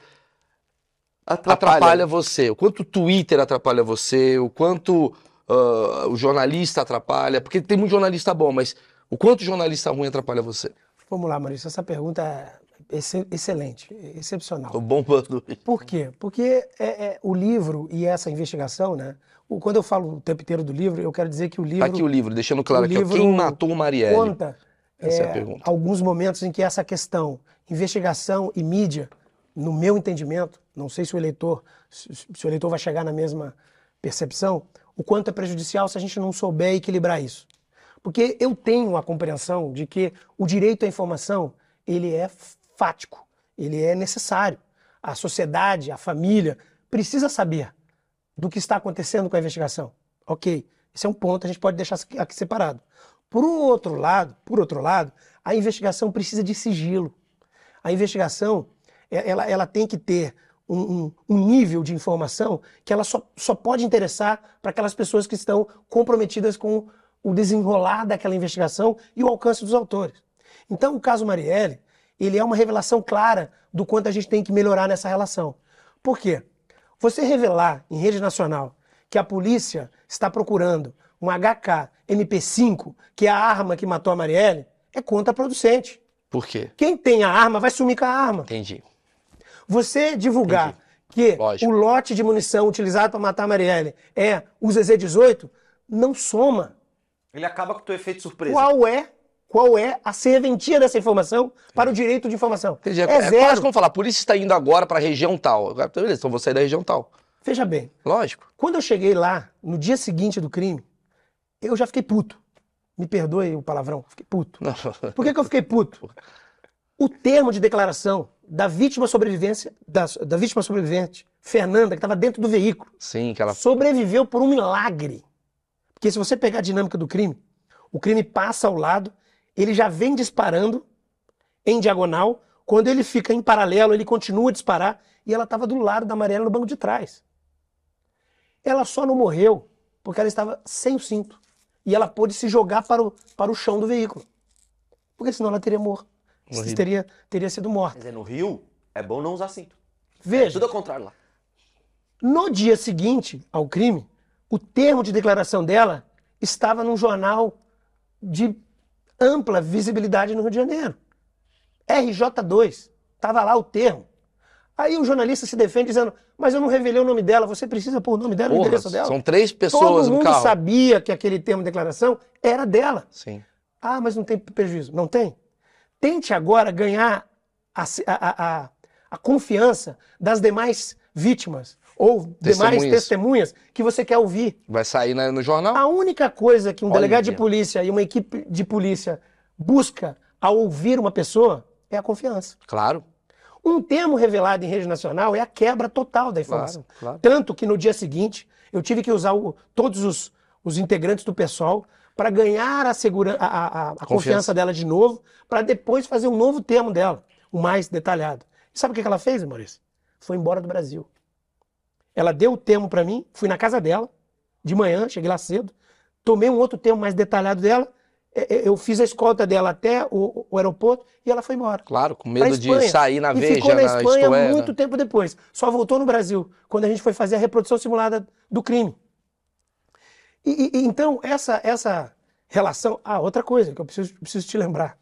atrapalha você, o quanto o Twitter atrapalha você, o quanto ah, o jornalista atrapalha, porque tem muito jornalista bom, mas o quanto o jornalista ruim atrapalha você? Vamos lá, Maurício. Essa pergunta é exce- excelente, excepcional. Tô bombando. Por quê? Porque é, é, o livro e essa investigação, né? o- quando eu falo o tempo inteiro do livro, eu quero dizer que o livro Tá aqui o livro, deixando claro aqui, livro quem matou o Marielle? conta Essa é a é, pergunta. alguns momentos em que essa questão, investigação e mídia, no meu entendimento, não sei se o eleitor, se, o eleitor vai chegar na mesma percepção, o quanto é prejudicial se a gente não souber equilibrar isso. Porque eu tenho a compreensão de que o direito à informação, ele é fático, ele é necessário. A sociedade, a família precisa saber do que está acontecendo com a investigação. Ok, esse é um ponto, a gente pode deixar aqui separado. Por outro lado, por outro lado, a investigação precisa de sigilo. A investigação, é- ela, ela tem que ter um, um- nível de informação que ela só, só pode interessar para aquelas pessoas que estão comprometidas com o desenrolar daquela investigação e o alcance dos autores. Então, o caso Marielle, ele é uma revelação clara do quanto a gente tem que melhorar nessa relação. Por quê? Você revelar em rede nacional que a polícia está procurando um HK MP5, que é a arma que matou a Marielle, é contraproducente. Por quê? Quem tem a arma vai sumir com a arma. Entendi. Você divulgar que Lógico. o lote de munição utilizado para matar a Marielle é o ZZ-18, não soma. Ele acaba com o teu efeito surpresa. Qual é, qual é a serventia dessa informação para o direito de informação? Entendi. É, É é zero. quase como falar, a polícia está indo agora pra região tal. Beleza, então vou sair da região tal. Veja bem, Lógico. quando eu cheguei lá, no dia seguinte do crime, eu já fiquei puto. Me perdoe o palavrão, fiquei puto. Não. Por que, que eu fiquei puto? O termo de declaração da vítima sobrevivência, da, da vítima sobrevivente, Fernanda, que estava dentro do veículo, Sim, que ela. sobreviveu por um milagre. Porque se você pegar a dinâmica do crime, o crime passa ao lado, ele já vem disparando em diagonal, quando ele fica em paralelo, ele continua a disparar, e ela estava do lado da Mariela no banco de trás. Ela só não morreu porque ela estava sem o cinto. E ela pôde se jogar para o, para o chão do veículo. Porque senão ela teria morto. Morrido. Teria, teria sido morta. Quer dizer, no Rio, é bom não usar cinto. Veja, Tudo ao contrário lá. No dia seguinte ao crime, o termo de declaração dela estava num jornal de ampla visibilidade no Rio de Janeiro. RJ2. Estava lá o termo. Aí o jornalista se defende dizendo: Mas eu não revelei o nome dela, você precisa pôr o nome dela e o Porra, endereço dela. são três Todo pessoas no mundo carro. sabia que aquele termo de declaração era dela. Sim. Ah, mas não tem prejuízo. Não tem? Tente agora ganhar a, a- a- a confiança das demais vítimas ou demais Testemunhas. testemunhas que você quer ouvir. Vai sair no jornal? A única coisa que um Olha. delegado de polícia e uma equipe de polícia busca ao ouvir uma pessoa é a confiança. Claro. Um termo revelado em rede nacional é a quebra total da informação. Claro, claro. Tanto que no dia seguinte eu tive que usar o- todos os, os integrantes do pessoal para ganhar a, segura, a, a- a- confiança. Dela de novo, para depois fazer um novo termo dela, o mais detalhado. E sabe o que ela fez, Maurício? Foi embora do Brasil. Ela deu o termo para mim, fui na casa dela, de manhã, cheguei lá cedo, tomei um outro termo mais detalhado dela, é, é, eu fiz a escolta dela até o, o aeroporto e ela foi embora Claro, com medo de sair na e Veja, ficou na na Espanha É, muito né? tempo depois. Só voltou no Brasil, quando a gente foi fazer a reprodução simulada do crime. E, e- então, essa, essa relação. Ah, outra coisa que eu preciso, preciso te lembrar.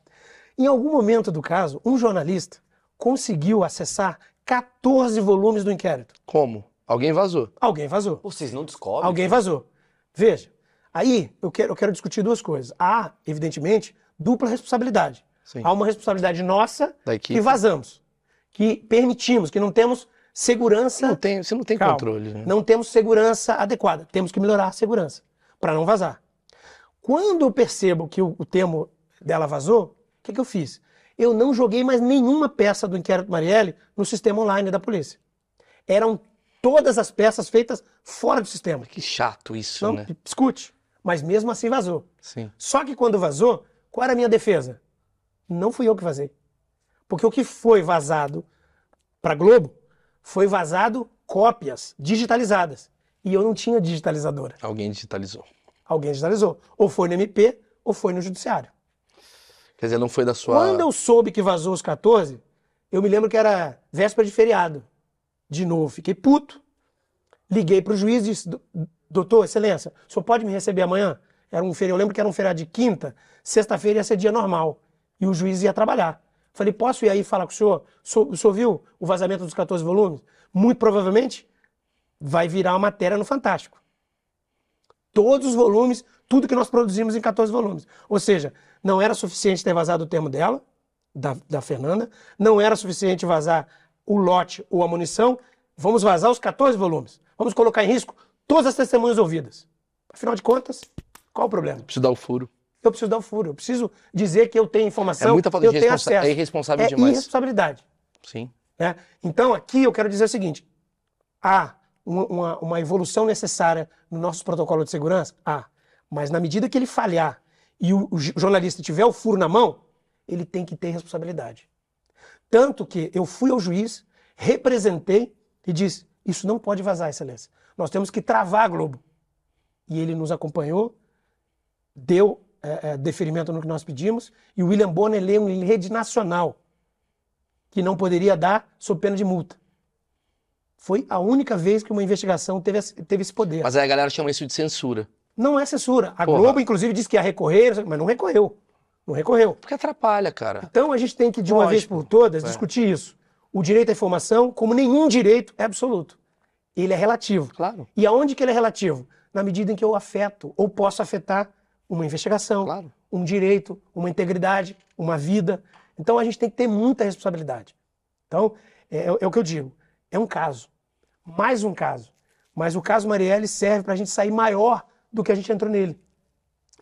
Em algum momento do caso, um jornalista conseguiu acessar 14 volumes do inquérito. Como? Alguém vazou. Alguém vazou. Vocês não descobrem? Alguém vazou. Veja, aí eu quero, eu quero discutir duas coisas. Há, evidentemente, dupla responsabilidade. Sim. Há uma responsabilidade nossa que vazamos, que permitimos, que não temos segurança. Não tem, você não tem Calma. controle. Né? Não temos segurança adequada. Temos que melhorar a segurança para não vazar. Quando eu percebo que o, o termo dela vazou, o que, que eu fiz? Eu não joguei mais nenhuma peça do inquérito Marielle no sistema online da polícia. Eram todas as peças feitas fora do sistema. Que chato isso, Não, né? escute. Mas mesmo assim vazou. Sim. Só que quando vazou, qual era a minha defesa? Não fui eu que vazei. Porque o que foi vazado para Globo foi vazado cópias digitalizadas. E eu não tinha digitalizadora. Alguém digitalizou. Alguém digitalizou. Ou foi no MP, ou foi no Judiciário. Quer dizer, não foi da sua. Quando eu soube que vazou os 14, eu me lembro que era véspera de feriado. De novo, fiquei puto. Liguei para o juiz e disse: "Do- Doutor, Excelência, o senhor pode me receber amanhã? Era um feriado, eu lembro que era um feriado de quinta, sexta-feira ia ser dia normal. E o juiz ia trabalhar. Falei: Posso ir aí falar com o senhor? O senhor, o senhor viu o vazamento dos 14 volumes? Muito provavelmente vai virar uma matéria no Fantástico todos os volumes, tudo que nós produzimos em 14 volumes. Ou seja, não era suficiente ter vazado o termo dela, da, da Fernanda, não era suficiente vazar o lote ou a munição, vamos vazar os 14 volumes. Vamos colocar em risco todas as testemunhas ouvidas. Afinal de contas, qual o problema? Preciso dar o furo. Eu preciso dar o furo, eu preciso dizer que eu tenho informação, É muita falta eu de tenho acesso. é irresponsável é demais. irresponsabilidade. Sim. né? Então, aqui eu quero dizer o seguinte: há uma, uma- uma evolução necessária no nosso protocolo de segurança? Há. Mas na medida que ele falhar e o, o jornalista tiver o furo na mão, ele tem que ter responsabilidade. Tanto que eu fui ao juiz, representei e disse: Isso não pode vazar, Excelência. Nós temos que travar a Globo. E ele nos acompanhou, deu eh, eh, deferimento no que nós pedimos, e o William Bonner leu em rede nacional que não poderia dar sob pena de multa. Foi a única vez que uma investigação teve, esse- teve esse poder. Mas aí a galera chama isso de censura. Não é censura. A Porra. Globo, inclusive, disse que ia recorrer, mas não recorreu. Não recorreu. Porque atrapalha, cara. Então a gente tem que, de uma vez por todas, É. discutir isso. O direito à informação, como nenhum direito, é absoluto. Ele é relativo. Claro. E aonde que ele é relativo? Na medida em que eu afeto ou posso afetar uma investigação, Claro. um direito, uma integridade, uma vida. Então a gente tem que ter muita responsabilidade. Então, é, é o que eu digo, é um caso, mais um caso. Mas o caso Marielle serve para a gente sair maior do que a gente entrou nele.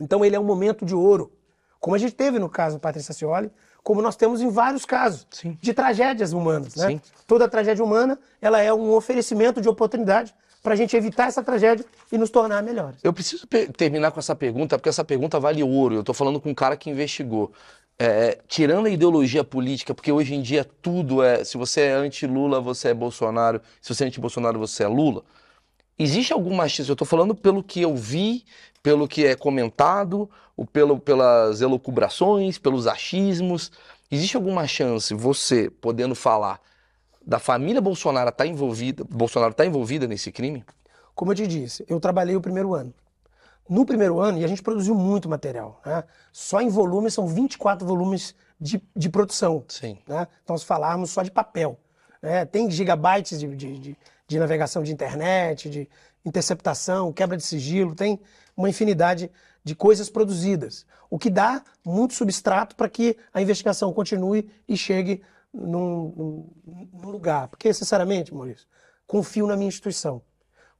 Então ele é um momento de ouro, como a gente teve no caso Patrícia Cioli, como nós temos em vários casos Sim. de tragédias humanas. Né? Sim. Toda tragédia humana ela é um oferecimento de oportunidade para a gente evitar essa tragédia e nos tornar melhores. Eu preciso terminar com essa pergunta, porque essa pergunta vale ouro. Eu tô falando com um cara que investigou. É, tirando a ideologia política, porque hoje em dia tudo é. Se você é anti-Lula, você é Bolsonaro. Se você é anti-Bolsonaro, você é Lula. Existe alguma chance? Eu tô falando pelo que eu vi, pelo que é comentado, ou pelo, pelas elucubrações, pelos achismos. Existe alguma chance, você podendo falar, da família Bolsonaro tá envolvida, Bolsonaro tá envolvida nesse crime? Como eu te disse, eu trabalhei o primeiro ano. No primeiro ano, e a gente produziu muito material, né? só em volume são 24 volumes de, de produção. Sim. Né? Então, se falarmos só de papel. né? Tem gigabytes de, de, de- de navegação de internet, de interceptação, quebra de sigilo, tem uma infinidade de coisas produzidas. O que dá muito substrato para que a investigação continue e chegue num, num- num lugar. Porque, sinceramente, Maurício, confio na minha instituição.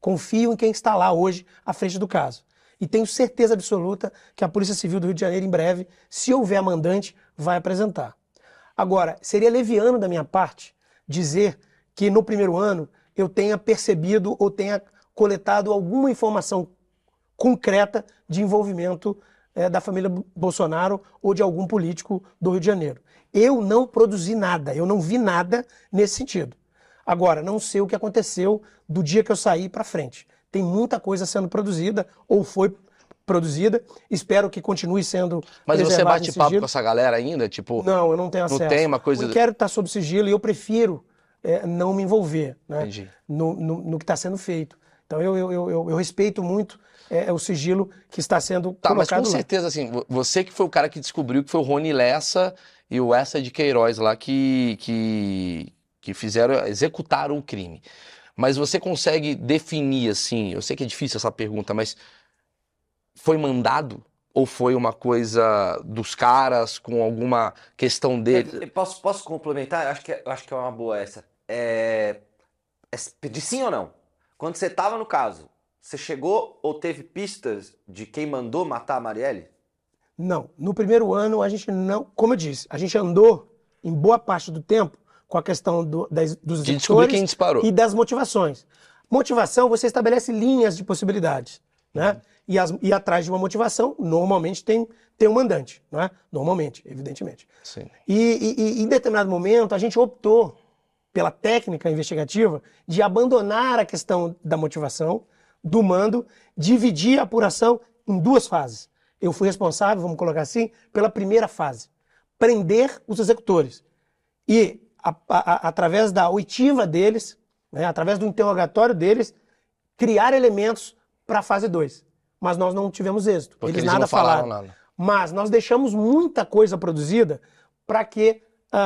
Confio em quem está lá hoje à frente do caso. E tenho certeza absoluta que a Polícia Civil do Rio de Janeiro, em breve, se houver mandante, vai apresentar. Agora, seria leviano da minha parte dizer que no primeiro ano eu tenha percebido ou tenha coletado alguma informação concreta de envolvimento eh, da família Bo- Bolsonaro ou de algum político do Rio de Janeiro. Eu não produzi nada, eu não vi nada nesse sentido. Agora, não sei o que aconteceu do dia que eu saí para frente. Tem muita coisa sendo produzida ou foi produzida. Espero que continue sendo. Mas você bate papo com essa galera ainda? Tipo, Não, eu não tenho Não acesso. tem uma coisa- O inquérito está sob sigilo e eu prefiro eh, não me envolver né, Entendi. no, no, no que está sendo feito. Então eu, eu, eu, eu- eu respeito muito eh, o sigilo que está sendo Tá, mas com colocado lá. certeza, assim, vo- você que foi o cara que descobriu que foi o Rony Lessa e o Essa de Queiroz lá que, que, que fizeram, executaram o crime. Mas você consegue definir, assim, eu sei que é difícil essa pergunta, mas foi mandado? Ou foi uma coisa dos caras com alguma questão dele? É, Posso, posso complementar? Acho que, é- acho que é uma boa essa. É, é de sim ou não? Quando você estava no caso, você chegou ou teve pistas de quem mandou matar a Marielle? Não, no primeiro ano a gente não, como eu disse, a gente andou em boa parte do tempo com a questão do- das, dos De descobrir executores quem disparou. e das motivações. Motivação, você estabelece linhas de possibilidades, né? E, as- e atrás de uma motivação, normalmente tem, tem um mandante, né? Normalmente, evidentemente. Sim. E, e- e em determinado momento a gente optou pela técnica investigativa de abandonar a questão da motivação, do mando, dividir a apuração em duas fases. Eu fui responsável, vamos colocar assim, pela primeira fase, prender os executores e a- a- através da oitiva deles, né, através do interrogatório deles, criar elementos para a fase 2. Mas nós não tivemos êxito. Porque eles, eles nada falaram nada. Mas nós deixamos muita coisa produzida para que a,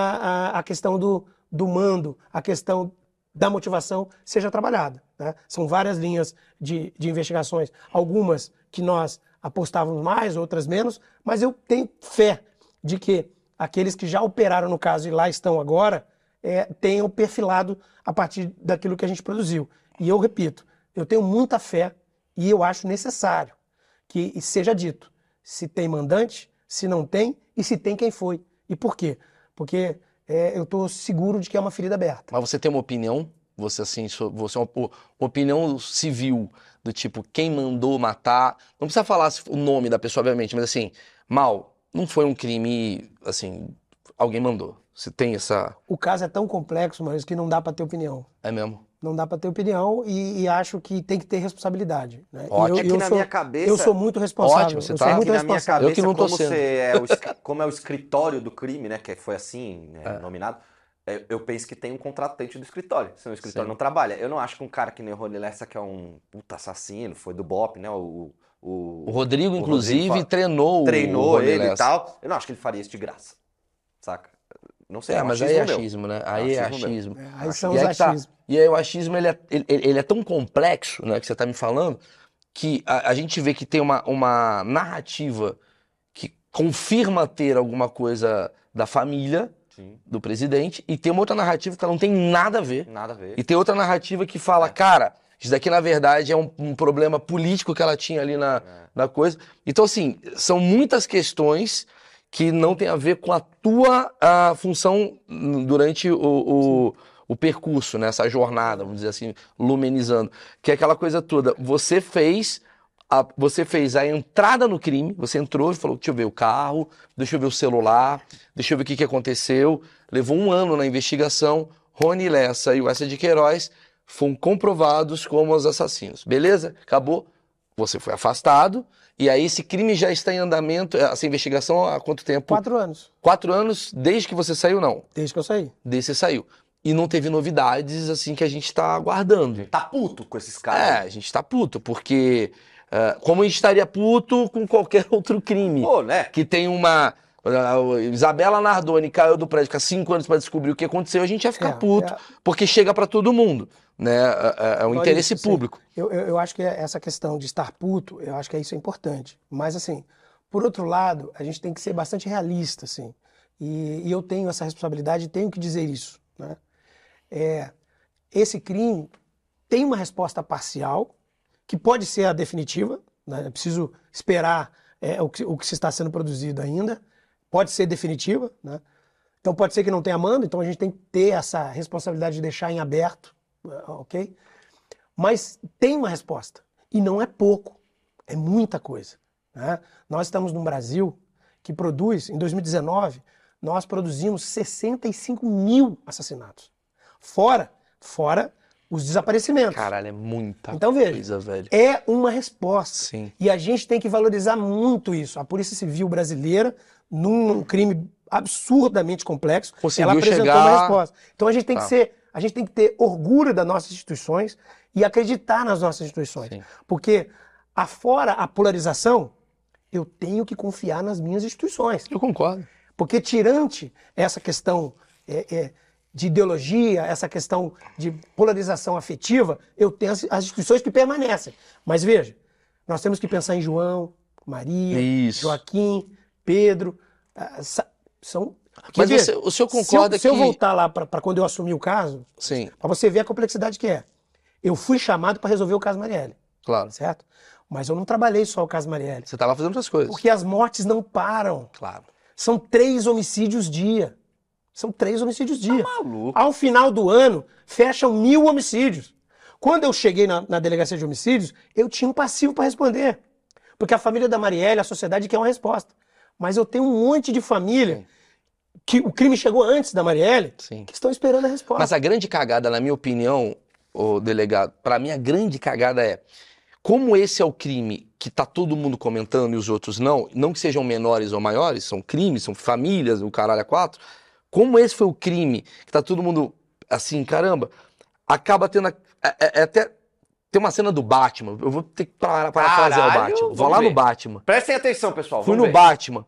a, a questão do, do mando, a questão da motivação seja trabalhada. né? São várias linhas de, de investigações, algumas que nós apostávamos mais, outras menos, mas eu tenho fé de que aqueles que já operaram no caso e lá estão agora é, tenham perfilado a partir daquilo que a gente produziu. E eu repito, eu tenho muita fé e eu acho necessário que seja dito se tem mandante, se não tem e se tem quem foi. E por quê? Porque é, eu estou seguro de que é uma ferida aberta. Mas você tem uma opinião? Você, assim, você é uma, opinião civil, do tipo, quem mandou matar. Não precisa falar o nome da pessoa, obviamente, mas assim, mal, não foi um crime, assim, alguém mandou. Você tem essa. O caso é tão complexo, mas que não dá para ter opinião. É mesmo? Não dá para ter opinião e, e acho que tem que ter responsabilidade. Né? Ótimo. eu, É que eu na sou, minha cabeça- eu sou muito responsável. Ótimo, você eu tá- sou É muito na minha responsável. cabeça, Eu que não tô como, sendo. você é o, como é o escritório do crime, né? Que foi assim né, nominado, é, eu penso que tem um contratante do escritório. Se o escritório Sim. não trabalha. Eu não acho que um cara que nem o Rony Lessa, que é um puta assassino, foi do BOP, né? O, o, O Rodrigo, o inclusive, Rodrigo treinou, o treinou ele e tal. Eu não acho que ele faria isso de graça. Saca? Não sei, É, um mas aí é achismo meu. né? Aí é achismo achismo. Aí são E os aí tá. achismos. E aí o achismo, ele é, ele, ele é tão complexo, né, que você tá me falando, que a, a gente vê que tem uma, uma narrativa que confirma ter alguma coisa da família Sim. do presidente, e tem uma outra narrativa que ela não tem nada a ver. Nada a ver. E tem outra narrativa que fala, cara, isso daqui na verdade é um, um problema político que ela tinha ali na, na coisa. Então, assim, são muitas questões que não tem a ver com a tua ah, função durante o, o, o percurso, né? Essa jornada, vamos dizer assim, lumenizando. Que é aquela coisa toda. Você fez. a- você fez a entrada no crime, você entrou e falou: deixa eu ver o carro, deixa eu ver o celular, deixa eu ver o que, que aconteceu. Levou um ano na investigação. Rony Lessa e o Essa de Queiroz foram comprovados como os assassinos. Beleza? Acabou. Você foi afastado. E aí esse crime já está em andamento. Essa investigação há quanto tempo? Quatro anos, Quatro anos desde que você saiu, não. desde que eu saí. Desde que você saiu. E não teve novidades assim que a gente está aguardando. Tá puto com esses É, caras. a gente tá puto, porque é, como a gente estaria puto com qualquer outro crime. Pô, né? Que tem uma. a Isabela Nardoni caiu do prédio, fica cinco anos para descobrir o que aconteceu, a gente ia ficar É, puto, é. porque chega para todo mundo, né? Um Olha interesse isso, público. Eu, eu, eu acho que essa questão de estar puto, eu acho que isso é importante. Mas, assim, por outro lado, a gente tem que ser bastante realista, assim. E, e eu tenho essa responsabilidade e tenho que dizer isso, né? É, esse crime tem uma resposta parcial, que pode ser a definitiva, né? É preciso esperar é, o, que, o que se está sendo produzido ainda, pode ser definitiva, né? Então pode ser que não tenha mando, então a gente tem que ter essa responsabilidade de deixar em aberto, ok? Mas tem uma resposta. E não é pouco, é muita coisa. né? Nós estamos num Brasil que produz, em 2019, nós produzimos 65 mil assassinatos. Fora, fora os desaparecimentos. Caralho, é muita Então, veja, coisa, velho. É uma resposta. Sim. E a gente tem que valorizar muito isso. A Polícia Civil brasileira, num crime absurdamente complexo, Conseguiu ela apresentou chegar- uma resposta. Então a gente tem Tá. que ser, a gente tem que ter orgulho das nossas instituições e acreditar nas nossas instituições. Sim. Porque afora a polarização, eu tenho que confiar nas minhas instituições. Eu concordo. Porque tirante essa questão é, é, de ideologia, essa questão de polarização afetiva, eu tenho as, as instituições que permanecem. Mas veja, nós temos que pensar em João, Maria, Isso. Joaquim, Pedro. ah, são. Mas veja, você- o senhor se eu- concorda se eu, que- voltar lá para quando eu assumi o caso, Sim, para você ver a complexidade que é. Eu fui chamado para resolver o caso Marielle, claro. certo? Mas eu não trabalhei só o caso Marielle. Você tava fazendo outras coisas. Porque as mortes não param. Claro. São três homicídios dia. São três homicídios dia. Maluco. Ao final do ano, fecham mil homicídios. Quando eu cheguei na, na delegacia de homicídios, eu tinha um passivo para responder. Porque a família da Marielle, a sociedade quer uma resposta. Mas eu tenho um monte de família que o crime chegou antes da Marielle, Sim. que estão esperando a resposta. Mas a grande cagada, na minha opinião, o delegado, pra mim a grande cagada é como esse é o crime que tá todo mundo comentando e os outros não, não que sejam menores ou maiores, são crimes, são famílias, o caralho a quatro. Como esse foi o crime que tá todo mundo assim, caramba, acaba tendo. a- é, é- é até. Tem uma cena do Batman, eu vou ter que parar para fazer o Batman. Vou lá no ver. Batman. Prestem atenção, pessoal. Fui no ver. Batman,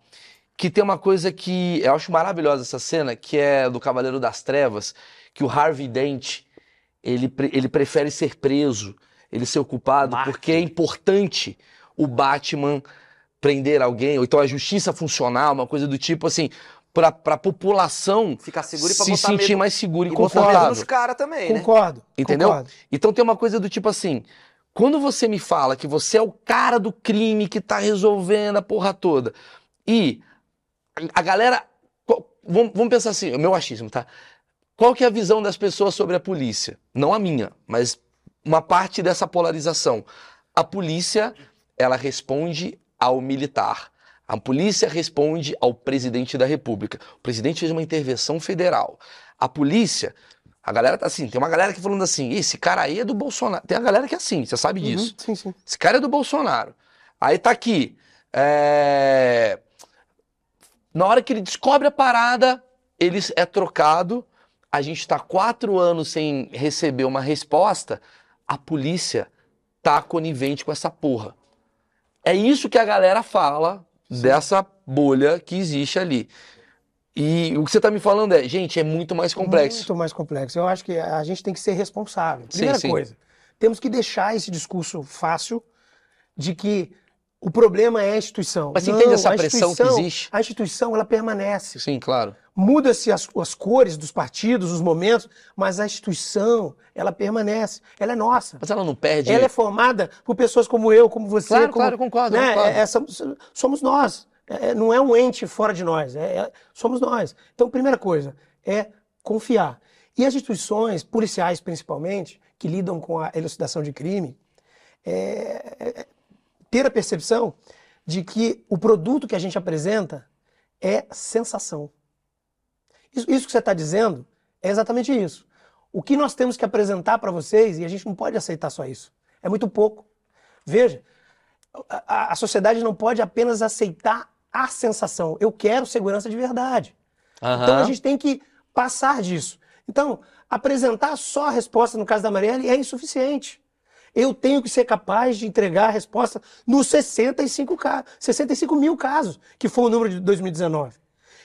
que tem uma coisa que eu acho maravilhosa essa cena, que é do Cavaleiro das Trevas, que o Harvey Dent, ele, pre- ele prefere ser preso, ele ser ocupado, Marte. porque é importante o Batman prender alguém, ou então a justiça funcionar, uma coisa do tipo assim, pra, pra população Ficar seguro e pra se botar sentir medo. mais seguro e, E botar medo confortável. caras também, né? Concordo. Entendeu? concordo. Então tem uma coisa do tipo assim, quando você me fala que você é o cara do crime que tá resolvendo a porra toda, e a galera. Vamos, vamos pensar assim, o meu achismo, tá? Qual que é a visão das pessoas sobre a polícia? Não a minha, mas uma parte dessa polarização. A polícia, ela responde ao militar. A polícia responde ao presidente da república. O presidente fez uma intervenção federal. A polícia, a galera tá assim, tem uma galera que falando assim, esse cara aí é do Bolsonaro. Tem a galera que é assim, você sabe disso. Uhum, sim, sim. Esse cara é do Bolsonaro. Aí tá aqui. é, Na hora que ele descobre a parada, ele é trocado. A gente tá quatro anos sem receber uma resposta. A polícia tá conivente com essa porra. É isso que a galera fala dessa bolha que existe ali. E o que você tá me falando é, gente, é muito mais complexo. Muito mais complexo. Eu acho que a gente tem que ser responsável. Primeira sim. coisa, temos que deixar esse discurso fácil de que o problema é a instituição. Mas você Não, entende essa pressão que existe? A instituição, ela permanece. Sim, claro. Muda-se as, as cores dos partidos, os momentos, mas a instituição, ela permanece. Ela é nossa. Mas ela não perde. Ela é formada por pessoas como eu, como você. Claro, como, claro, concordo, né? concordo. É- é- somos, nós. É- é- não é um ente fora de nós. é- é- somos nós. Então, primeira coisa é confiar. E as instituições policiais, principalmente, que lidam com a elucidação de crime, é- ter a percepção de que o produto que a gente apresenta é sensação. Isso, isso que você está dizendo é exatamente isso. O que nós temos que apresentar para vocês, e a gente não pode aceitar só isso, é muito pouco. Veja, a, a- sociedade não pode apenas aceitar a sensação. Eu quero segurança de verdade. Aham. Então a gente tem que passar disso. Então, apresentar só a resposta no caso da Marielle é insuficiente. Eu tenho que ser capaz de entregar a resposta nos 65, ca- 65 mil casos, que foi o número de 2019.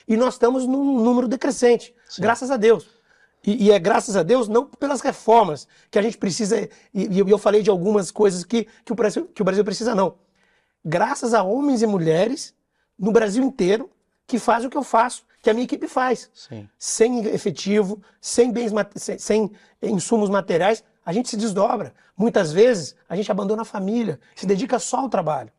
E nós estamos num número decrescente, graças a Deus. E, e é graças a Deus não pelas reformas que a gente precisa, e, e eu falei de algumas coisas que, que, o Brasil, que o Brasil precisa, não. Graças a homens e mulheres no Brasil inteiro que fazem o que eu faço, que a minha equipe faz Sim. sem efetivo, sem bens, sem, sem insumos materiais, a gente se desdobra. Muitas vezes a gente abandona a família, se dedica só ao trabalho.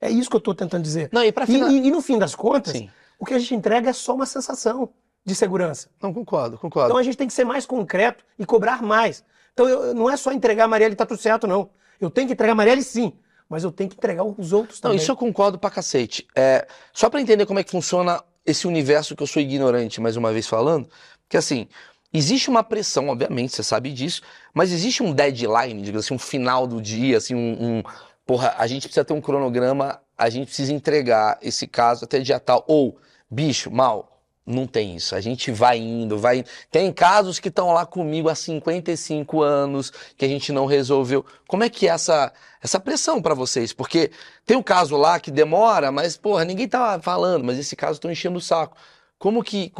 É isso que eu estou tentando dizer. Não, e pra E, e- e no fim das contas, Sim. o que a gente entrega é só uma sensação de segurança. Não, concordo, concordo. Então a gente tem que ser mais concreto e cobrar mais. Então eu- não é só entregar a Marielle e tá tudo certo, não. Eu tenho que entregar a Marielle sim, mas eu tenho que entregar os outros Não, também. isso eu concordo pra cacete. É, só pra entender como é que funciona esse universo que eu sou ignorante, mais uma vez falando, que assim, existe uma pressão, obviamente, você sabe disso, mas existe um deadline, digamos assim, um final do dia, assim, um, um- porra, a gente precisa ter um cronograma, a gente precisa entregar esse caso até dia tal, ou, bicho, mal, não tem isso. A gente vai indo, vai indo. Tem casos que estão lá comigo há 55 anos que a gente não resolveu. Como é que é essa, essa pressão pra vocês? Porque tem um caso lá que demora, mas, porra, ninguém tá falando, mas esse caso estão enchendo o saco. Como que.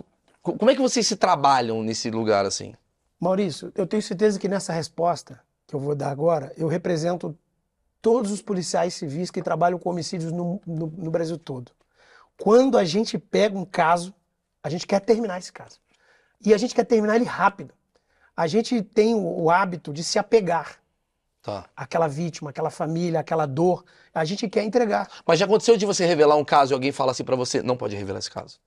Co- Como é que vocês se trabalham nesse lugar assim? Maurício, eu tenho certeza que nessa resposta que eu vou dar agora, eu represento todos os policiais civis que trabalham com homicídios no, no- no Brasil todo. Quando a gente pega um caso, a gente quer terminar esse caso. E a gente quer terminar ele rápido. A gente tem o, o hábito de se apegar Tá. àquela vítima, àquela família, àquela dor. A gente quer entregar. Mas já aconteceu de você revelar um caso e alguém fala assim pra você, não pode revelar esse caso.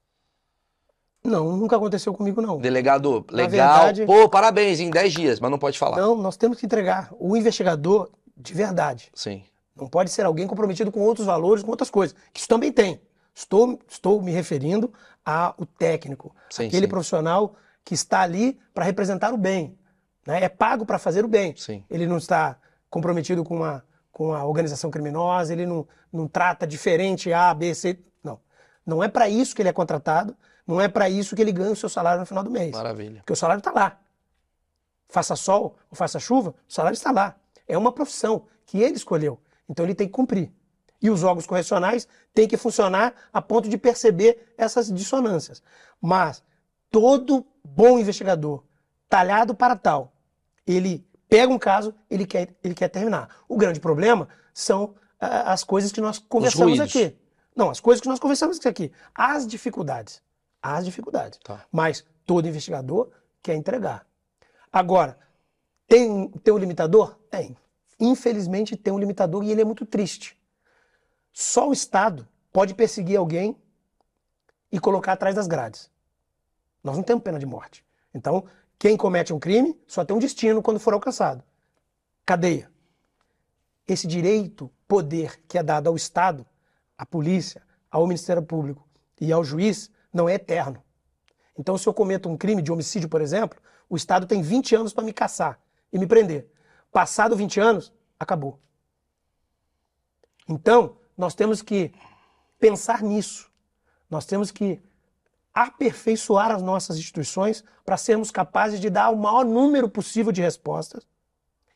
Não, nunca aconteceu comigo, não. Delegado, legal. verdade- Pô, parabéns, em 10 dias, mas não pode falar. Não, nós temos que entregar. O investigador, de verdade, Sim. Não pode ser alguém comprometido com outros valores, com outras coisas. Que isso também tem. Estou, estou me referindo ao técnico, Sim, aquele sim. profissional que está ali para representar o bem. né? É pago para fazer o bem. Sim. Ele não está comprometido com uma, com uma organização criminosa, ele não, não trata diferente A, B, C. Não. Não é para isso que ele é contratado, não é para isso que ele ganha o seu salário no final do mês. Maravilha. Porque o salário está lá. Faça sol ou faça chuva, o salário está lá. É uma profissão que ele escolheu. Então ele tem que cumprir. E os órgãos correcionais têm que funcionar a ponto de perceber essas dissonâncias. Mas todo bom investigador, talhado para tal, ele pega um caso, ele quer, ele quer terminar. O grande problema são ah, as coisas que nós conversamos aqui. Não, as coisas que nós conversamos aqui. As dificuldades. As dificuldades. Tá. Mas todo investigador quer entregar. Agora, tem, tem um limitador? Tem. Infelizmente tem um limitador e ele é muito triste. Só o Estado pode perseguir alguém e colocar atrás das grades. Nós não temos pena de morte. Então, quem comete um crime só tem um destino quando for alcançado. Cadeia. Esse direito, poder que é dado ao Estado, à polícia, ao Ministério Público e ao juiz, não é eterno. Então, se eu cometo um crime de homicídio, por exemplo, o Estado tem 20 anos para me caçar e me prender. Passado 20 anos, acabou. Então, nós temos que pensar nisso. Nós temos que aperfeiçoar as nossas instituições para sermos capazes de dar o maior número possível de respostas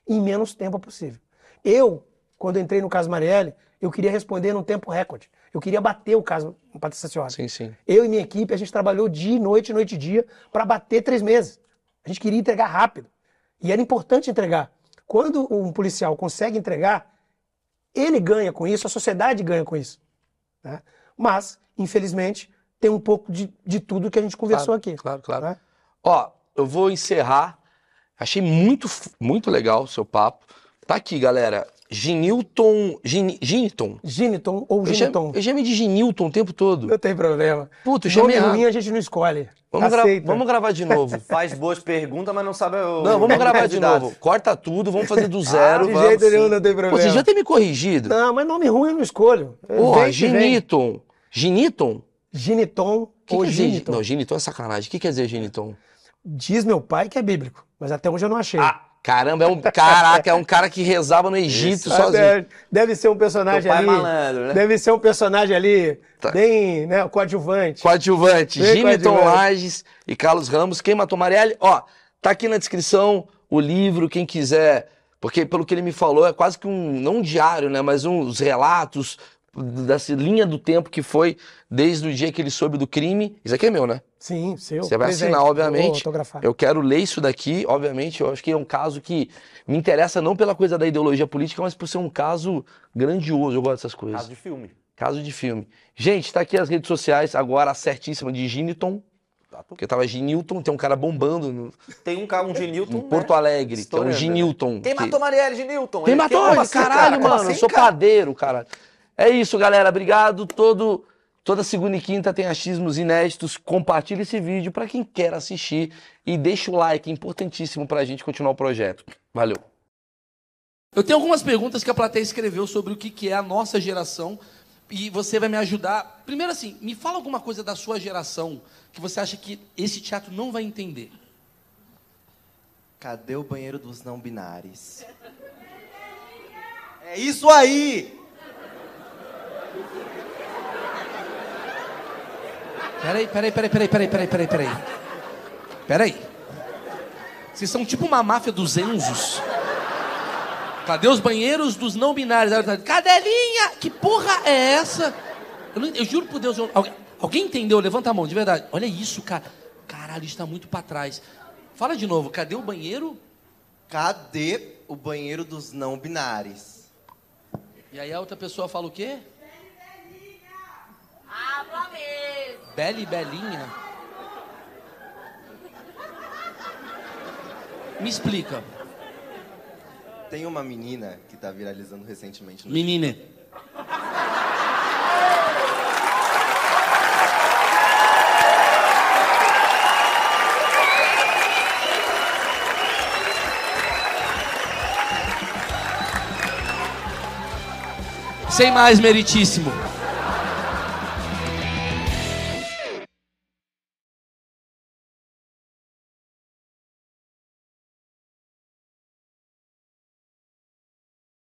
em menos tempo possível. Eu, quando entrei no caso Marielle, eu queria responder num tempo recorde. Eu queria bater o caso Patrícia Senhora. Sim, sim. Eu e minha equipe, a gente trabalhou dia e noite, noite e dia, para bater três meses. A gente queria entregar rápido. E era importante entregar. Quando um policial consegue entregar, Ele ganha com isso, a sociedade ganha com isso. né? Mas, infelizmente, tem um pouco de, de tudo que a gente conversou aqui. Claro, claro. né? Ó, eu vou encerrar. Achei muito, muito legal o seu papo. Tá aqui, galera. Ginilton. Gin, Giniton. Giniton ou Eu Giniton. eu chamei de Ginilton o tempo todo. Não tem problema. Puta, eu Nome chamei ruim errado. a gente não escolhe. Vamos, gra- vamos gravar de novo. Faz boas perguntas, mas não sabe o. Não, vamos gravar de novo. Corta tudo, vamos fazer do zero. De vamos jeito nenhum, não tem Pô, problema. você já tem me corrigido. Não, mas nome ruim eu não escolho. Porra, Vem que vem. Giniton. Giniton? Giniton que ou dizer? Giniton. Não, Giniton é sacanagem. O que quer dizer Giniton? Diz meu pai que é bíblico, mas até hoje eu não achei. Ah, caramba, é um. Caraca, é um cara que rezava no Egito Isso. Ah, sozinho. deve, deve ser um personagem é ali. malandro, né? Deve ser um personagem ali Tá. bem, né, coadjuvante. Coadjuvante, coadjuvante. Lages e Carlos Ramos. Quem matou Marielle? Ó, tá aqui na descrição o livro, quem quiser. Porque pelo que ele me falou, é quase que um, não um diário, né? Mas uns relatos dessa linha do tempo que foi desde o dia que ele soube do crime. Isso aqui é meu, né? Sim, seu. Você vai presente. assinar, obviamente. Eu quero ler isso daqui, obviamente. Eu acho que é um caso que me interessa não pela coisa da ideologia política, mas por ser um caso grandioso. Eu gosto dessas coisas. Caso de filme. Caso de filme. Gente, tá aqui as redes sociais, agora a certíssima de Giniton. Porque tava Ginilton, tem um cara bombando no, Tem um cara, um Genilton. em Porto Alegre, que é Estourando, um né? Ginilton. Quem que- matou Marielle Genilton? Quem Ele- matou? como Mas assim, caralho, cara? Como mano, eu assim, sou cara? padeiro, caralho. É isso, galera. Obrigado. Todo, toda segunda e quinta tem achismos inéditos. Compartilhe esse vídeo pra quem quer assistir e deixa o like, é importantíssimo pra gente continuar o projeto. Valeu. Eu tenho algumas perguntas que a plateia escreveu sobre o que, que é a nossa geração e você vai me ajudar. Primeiro assim, me fala alguma coisa da sua geração que você acha que esse teatro não vai entender. Cadê o banheiro dos não binários? É isso aí! Peraí, peraí, peraí, peraí, peraí, peraí, peraí, peraí. Peraí. Vocês são tipo uma máfia dos Enzos. Cadê os banheiros dos não binários? Cadelinha! Que porra é essa? Eu, não- eu juro por Deus, eu- alguém, alguém entendeu? Levanta a mão, de verdade. Olha isso, cara. Caralho, isso tá muito pra trás. Fala de novo, cadê o banheiro? Cadê o banheiro dos não binários? E aí a outra pessoa fala o quê? Bela e Belinha? Me explica. Tem uma menina que tá viralizando recentemente no Menina. Sem mais, meritíssimo.